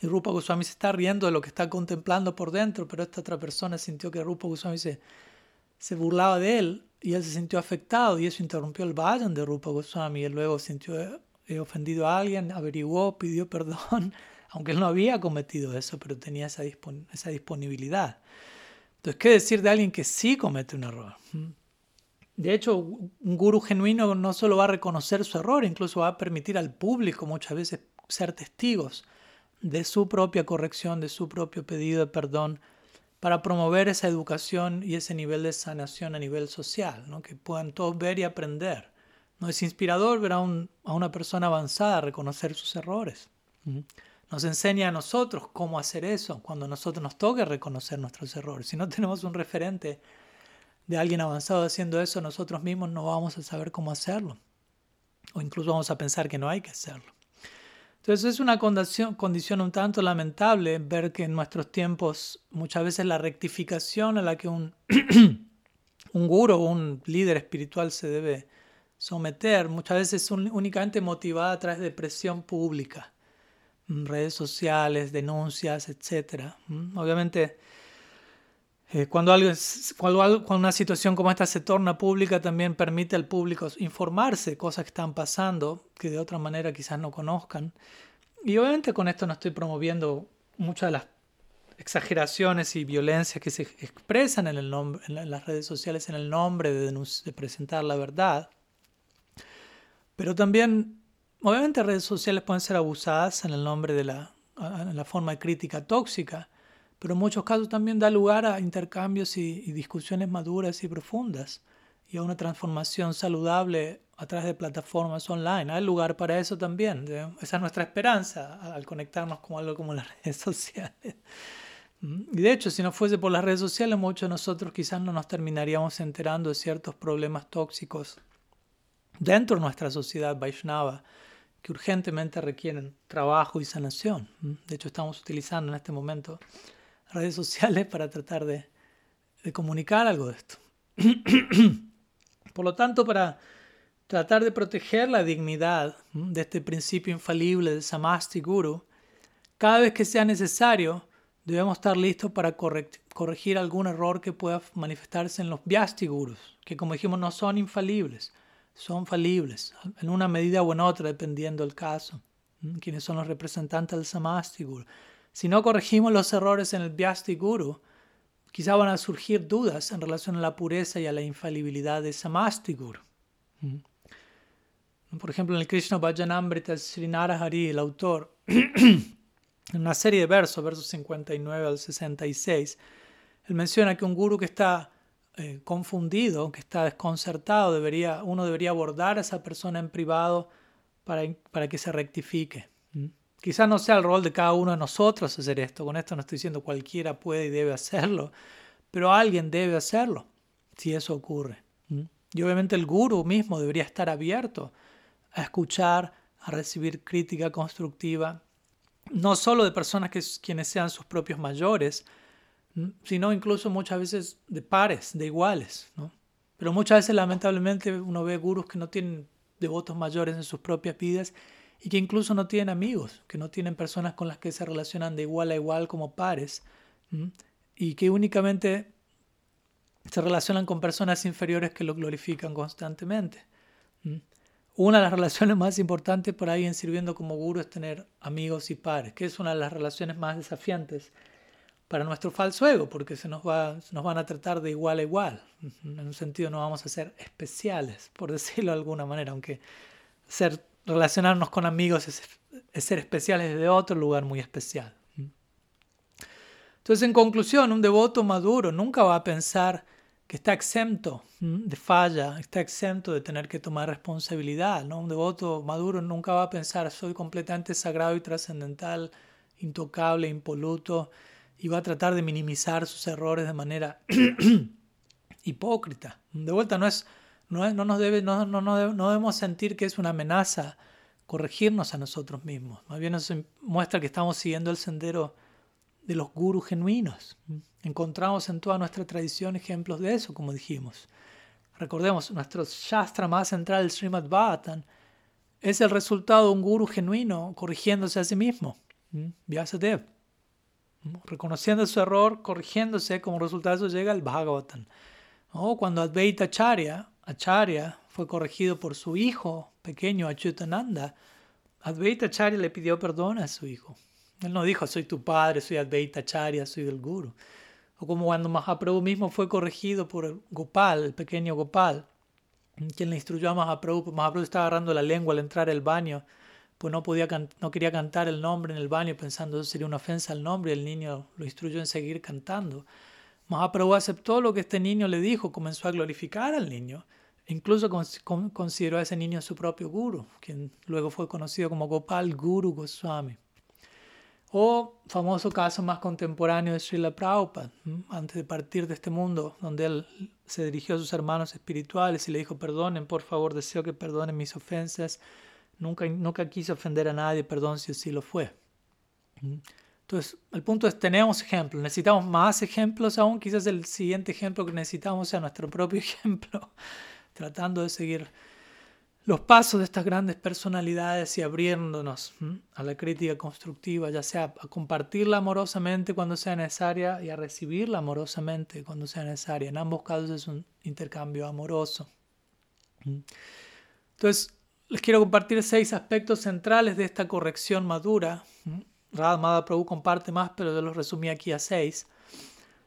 Y Rupa Goswami se está riendo de lo que está contemplando por dentro, pero esta otra persona sintió que Rupa Goswami se, se burlaba de él y él se sintió afectado y eso interrumpió el vayan de Rupa Goswami y luego sintió ofendido a alguien, averiguó, pidió perdón, aunque él no había cometido eso, pero tenía esa, esa disponibilidad. Entonces, ¿qué decir de alguien que sí comete un error? ¿Mm? De hecho, un gurú genuino no solo va a reconocer su error, incluso va a permitir al público muchas veces ser testigos de su propia corrección, de su propio pedido de perdón, para promover esa educación y ese nivel de sanación a nivel social, ¿no? que puedan todos ver y aprender. No es inspirador ver a, una persona avanzada reconocer sus errores. Nos enseña a nosotros cómo hacer eso cuando a nosotros nos toque reconocer nuestros errores. Si no tenemos un referente de alguien avanzado haciendo eso, nosotros mismos no vamos a saber cómo hacerlo. O incluso vamos a pensar que no hay que hacerlo. Entonces es una condición, condición un tanto lamentable ver que en nuestros tiempos muchas veces la rectificación a la que un, un guru o un líder espiritual se debe someter, muchas veces únicamente motivada a través de presión pública, mm, redes sociales, denuncias, etc. Mm, obviamente, eh, cuando, algo cuando, una situación como esta se torna pública, también permite al público informarse de cosas que están pasando, que de otra manera quizás no conozcan. Y obviamente con esto no estoy promoviendo muchas de las exageraciones y violencias que se expresan en, el en las redes sociales en el nombre de presentar la verdad. Pero también, obviamente, redes sociales pueden ser abusadas en el nombre de la, la forma de crítica tóxica, pero en muchos casos también da lugar a intercambios y, discusiones maduras y profundas y a una transformación saludable a través de plataformas online. Hay lugar para eso también. Esa es nuestra esperanza al conectarnos con algo como las redes sociales. Y de hecho, si no fuese por las redes sociales, muchos de nosotros quizás no nos terminaríamos enterando de ciertos problemas tóxicos dentro de nuestra sociedad Vaishnava que urgentemente requieren trabajo y sanación. De hecho, estamos utilizando en este momento redes sociales para tratar de, comunicar algo de esto. Por lo tanto, para tratar de proteger la dignidad de este principio infalible de Samasti Guru, cada vez que sea necesario, debemos estar listos para corregir algún error que pueda manifestarse en los Vyasti Gurus, que como dijimos no son infalibles, son falibles, en una medida o en otra, dependiendo del caso. quienes son los representantes del Samasti Guru? Si no corregimos los errores en el Vyasti Guru, quizá van a surgir dudas en relación a la pureza y a la infalibilidad de Samasti Guru. Por ejemplo, en el Krishna Bhajanamrita, Sri Narahari, el autor, en una serie de versos, versos 59 al 66, él menciona que un guru que está eh, confundido, que está desconcertado, debería, uno debería abordar a esa persona en privado para, para que se rectifique. Quizás no sea el rol de cada uno de nosotros hacer esto, con esto no estoy diciendo cualquiera puede y debe hacerlo, pero alguien debe hacerlo si eso ocurre. Y obviamente el guru mismo debería estar abierto a escuchar, a recibir crítica constructiva, no solo de personas que, quienes sean sus propios mayores, sino incluso muchas veces de pares, de iguales. ¿no? Pero muchas veces lamentablemente uno ve gurús que no tienen devotos mayores en sus propias vidas y que incluso no tienen amigos, que no tienen personas con las que se relacionan de igual a igual como pares y que únicamente se relacionan con personas inferiores que lo glorifican constantemente. Una de las relaciones más importantes para alguien sirviendo como gurú es tener amigos y pares, que es una de las relaciones más desafiantes para nuestro falso ego, porque se nos, va, nos van a tratar de igual a igual. En un sentido no vamos a ser especiales, por decirlo de alguna manera, aunque ser, relacionarnos con amigos es, ser especiales de otro lugar muy especial. Entonces, en conclusión, un devoto maduro nunca va a pensar que está exento de falla, está exento de tener que tomar responsabilidad. ¿no? Un devoto maduro nunca va a pensar soy completamente sagrado y trascendental, intocable, impoluto y va a tratar de minimizar sus errores de manera hipócrita. De vuelta, no, es, no, no nos debe, no, no, no, debemos sentir que es una amenaza corregirnos a nosotros mismos. Más bien nos muestra que estamos siguiendo el sendero de los gurus genuinos. Encontramos en toda nuestra tradición ejemplos de eso, como dijimos. Recordemos, nuestro Shastra más central, el Srimad Bhattan, es el resultado de un guru genuino corrigiéndose a sí mismo. Reconociendo su error, corrigiéndose, como resultado llega el Bhagavatam. O cuando Advaita Acharya, Acharya fue corregido por su hijo pequeño, Achutananda, Advaita Acharya le pidió perdón a su hijo. Él no dijo, soy tu padre, soy Advaita Acharya, soy el guru. O como cuando Mahaprabhu mismo fue corregido por Gopal, el pequeño Gopal, quien le instruyó a Mahaprabhu, Mahaprabhu estaba agarrando la lengua al entrar al baño, pues no, podía no quería cantar el nombre en el baño pensando que sería una ofensa al nombre y el niño lo instruyó en seguir cantando. Mahaprabhu aceptó lo que este niño le dijo, comenzó a glorificar al niño, incluso consideró a ese niño su propio guru, quien luego fue conocido como Gopal Guru Goswami. O famoso caso más contemporáneo de Srila Prabhupada, antes de partir de este mundo, donde él se dirigió a sus hermanos espirituales y le dijo, perdonen, por favor, deseo que perdonen mis ofensas. Nunca, nunca quiso ofender a nadie, perdón si así lo fue. Entonces, el punto es, tenemos ejemplos, necesitamos más ejemplos aún, quizás el siguiente ejemplo que necesitamos sea nuestro propio ejemplo, tratando de seguir los pasos de estas grandes personalidades y abriéndonos a la crítica constructiva, ya sea a compartirla amorosamente cuando sea necesaria y a recibirla amorosamente cuando sea necesaria. En ambos casos es un intercambio amoroso. Entonces, les quiero compartir seis aspectos centrales de esta corrección madura. Radha Prabhu comparte más, pero yo los resumí aquí a seis.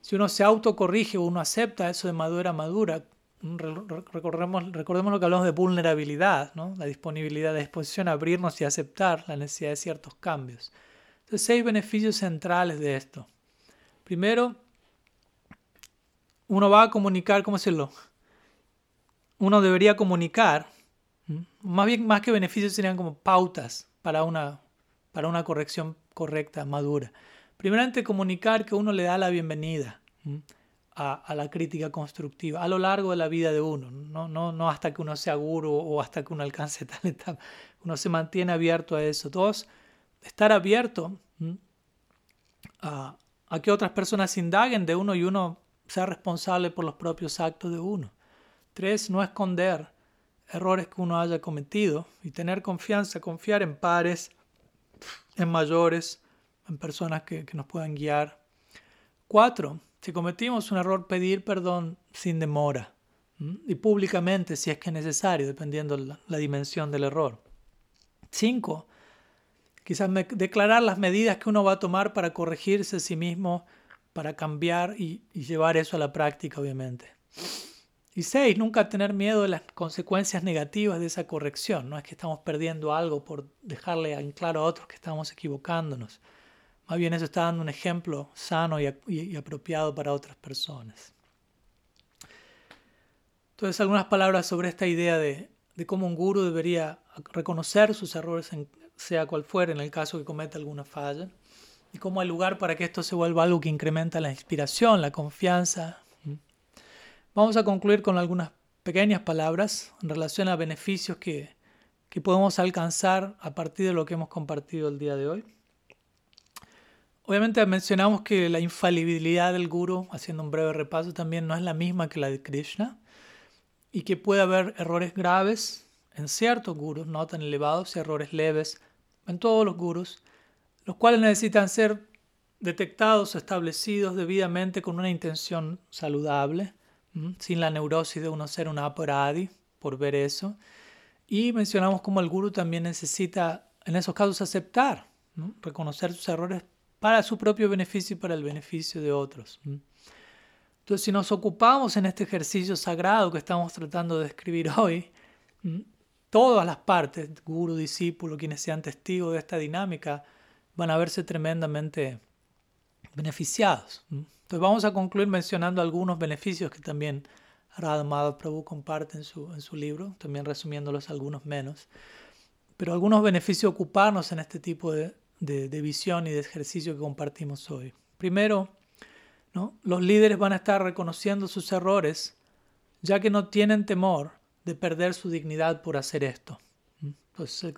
Si uno se autocorrige o uno acepta eso de madura madura, recordemos, recordemos lo que hablamos de vulnerabilidad, ¿no? la disponibilidad, la disposición a abrirnos y aceptar la necesidad de ciertos cambios. Entonces, seis beneficios centrales de esto. Primero, uno va a comunicar, ¿cómo decirlo? Uno debería comunicar, más bien más que beneficios serían como pautas para una, para una corrección correcta, madura. Primeramente, comunicar que uno le da la bienvenida a, la crítica constructiva a lo largo de la vida de uno, no, no, no hasta que uno sea guru o hasta que uno alcance tal etapa. Uno se mantiene abierto a eso. Dos, estar abierto a, a que otras personas indaguen de uno y uno sea responsable por los propios actos de uno. Tres, no esconder errores que uno haya cometido y tener confianza, confiar en pares, en mayores, en personas que, que nos puedan guiar. Cuatro, si cometimos un error, pedir perdón sin demora y públicamente si es que es necesario, dependiendo la, la dimensión del error. Cinco, quizás declarar las medidas que uno va a tomar para corregirse a sí mismo, para cambiar y, llevar eso a la práctica, obviamente. Y seis, nunca tener miedo de las consecuencias negativas de esa corrección. No es que estamos perdiendo algo por dejarle en claro a otros que estamos equivocándonos. Más bien eso está dando un ejemplo sano y, apropiado para otras personas. Entonces, algunas palabras sobre esta idea de, cómo un guru debería reconocer sus errores, sea cual fuera, en el caso que cometa alguna falla, y cómo hay lugar para que esto se vuelva algo que incrementa la inspiración, la confianza. Vamos a concluir con algunas pequeñas palabras en relación a beneficios que, que podemos alcanzar a partir de lo que hemos compartido el día de hoy. Obviamente mencionamos que la infalibilidad del guru, haciendo un breve repaso, también no es la misma que la de Krishna y que puede haber errores graves en ciertos gurus, no tan elevados, y errores leves en todos los gurus, los cuales necesitan ser detectados o establecidos debidamente con una intención saludable, sin la neurosis de uno ser un aparadi por ver eso. Y mencionamos cómo el guru también necesita, en esos casos, aceptar, reconocer sus errores para su propio beneficio y para el beneficio de otros. Entonces, si nos ocupamos en este ejercicio sagrado que estamos tratando de describir hoy, todas las partes, guru, discípulo, quienes sean testigos de esta dinámica, van a verse tremendamente beneficiados. Entonces vamos a concluir mencionando algunos beneficios que también Radha Prabhu comparte en su, en su libro, también resumiéndolos algunos menos. Pero algunos beneficios ocuparnos en este tipo de, de, visión y de ejercicio que compartimos hoy. Primero, ¿no? los líderes van a estar reconociendo sus errores, ya que no tienen temor de perder su dignidad por hacer esto. Entonces,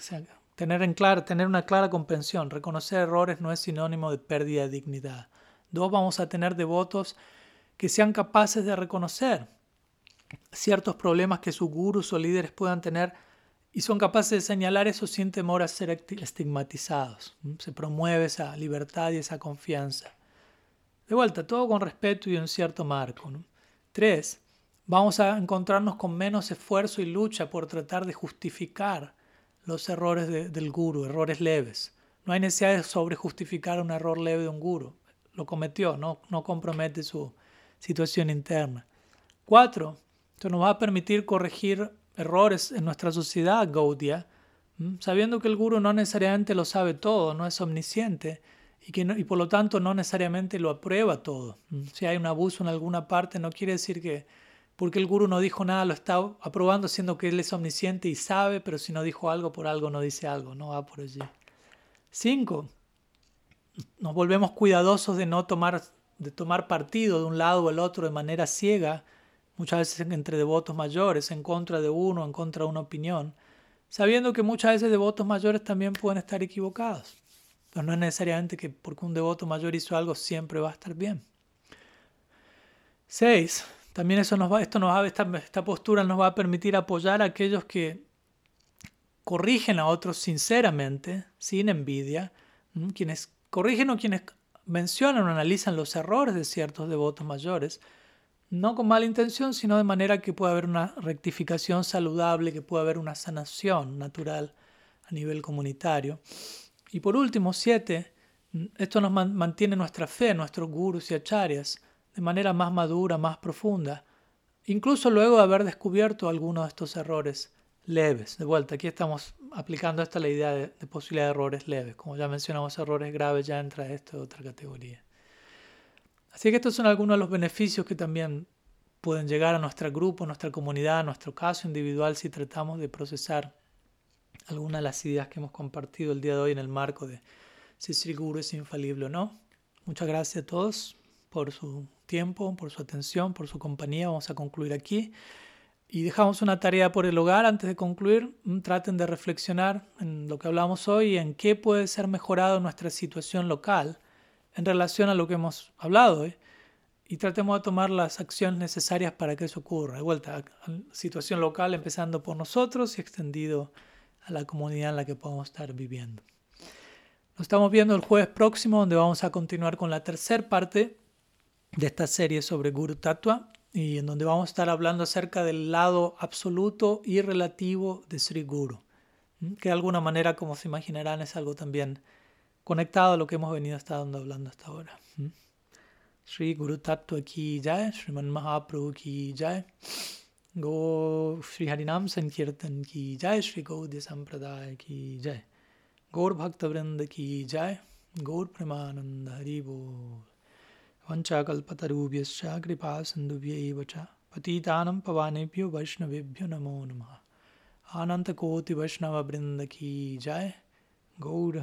tener, en claro, tener una clara comprensión, reconocer errores no es sinónimo de pérdida de dignidad. Dos, vamos a tener devotos que sean capaces de reconocer ciertos problemas que sus gurus o líderes puedan tener y son capaces de señalar eso sin temor a ser estigmatizados. Se promueve esa libertad y esa confianza. De vuelta, todo con respeto y un cierto marco. Tres, vamos a encontrarnos con menos esfuerzo y lucha por tratar de justificar los errores del guru, errores leves. No hay necesidad de sobrejustificar un error leve de un guru. Lo cometió, no, no compromete su situación interna. Cuatro, esto nos va a permitir corregir errores en nuestra sociedad Gaudia, sabiendo que el guru no necesariamente lo sabe todo, no es omnisciente y, que y por lo tanto no necesariamente lo aprueba todo. Si hay un abuso en alguna parte, no quiere decir que porque el guru no dijo nada lo está aprobando, siendo que él es omnisciente y sabe, pero si no dijo algo, por algo no dice algo, no va por allí. Cinco, nos volvemos cuidadosos de no tomar, de tomar partido de un lado o el otro de manera ciega muchas veces entre devotos mayores, en contra de uno, en contra de una opinión, sabiendo que muchas veces devotos mayores también pueden estar equivocados. Pero no es necesariamente que porque un devoto mayor hizo algo siempre va a estar bien. Seis, también eso nos va, esto nos va, esta, esta postura nos va a permitir apoyar a aquellos que corrigen a otros sinceramente, sin envidia, quienes corrigen o quienes mencionan o analizan los errores de ciertos devotos mayores, no con mala intención, sino de manera que pueda haber una rectificación saludable, que pueda haber una sanación natural a nivel comunitario. Y por último, siete, esto nos mantiene nuestra fe, nuestros gurus y acharyas, de manera más madura, más profunda, incluso luego de haber descubierto algunos de estos errores leves. De vuelta, aquí estamos aplicando esta la idea de, posibilidad de errores leves. Como ya mencionamos, errores graves ya entra esta otra categoría. Así que estos son algunos de los beneficios que también pueden llegar a nuestro grupo, a nuestra comunidad, a nuestro caso individual si tratamos de procesar algunas de las ideas que hemos compartido el día de hoy en el marco de si Sri Guru es infalible o no. Muchas gracias a todos por su tiempo, por su atención, por su compañía. Vamos a concluir aquí. Y dejamos una tarea por el hogar antes de concluir. Mm, traten de reflexionar en lo que hablamos hoy en qué puede ser mejorado nuestra situación local en relación a lo que hemos hablado ¿eh? y tratemos de tomar las acciones necesarias para que eso ocurra. De vuelta, situación local empezando por nosotros y extendido a la comunidad en la que podamos estar viviendo. Nos estamos viendo el jueves próximo donde vamos a continuar con la tercera parte de esta serie sobre Guru Tattva y en donde vamos a estar hablando acerca del lado absoluto y relativo de Sri Guru, que de alguna manera, como se imaginarán, es algo también conectado a lo que hemos venido estando hablando hasta ahora. Sri Guru Tattva ki jai, Sriman Mahaprabhu ki jai, Go Sri Harinam Sankirtan ki jai, Sri Gaudya Sampradaya ki jai, Gaur Bhakta Vrinda ki jai, Gaur Premananda Haribo. वंशाकल्पतरुभ्यश्च कृपा सिन्धुभ्यैव च पतितानं पवानेभ्यो वैष्णवेभ्यो नमो नमः। आनन्तकोटिवैष्णववृन्द की जय। गौर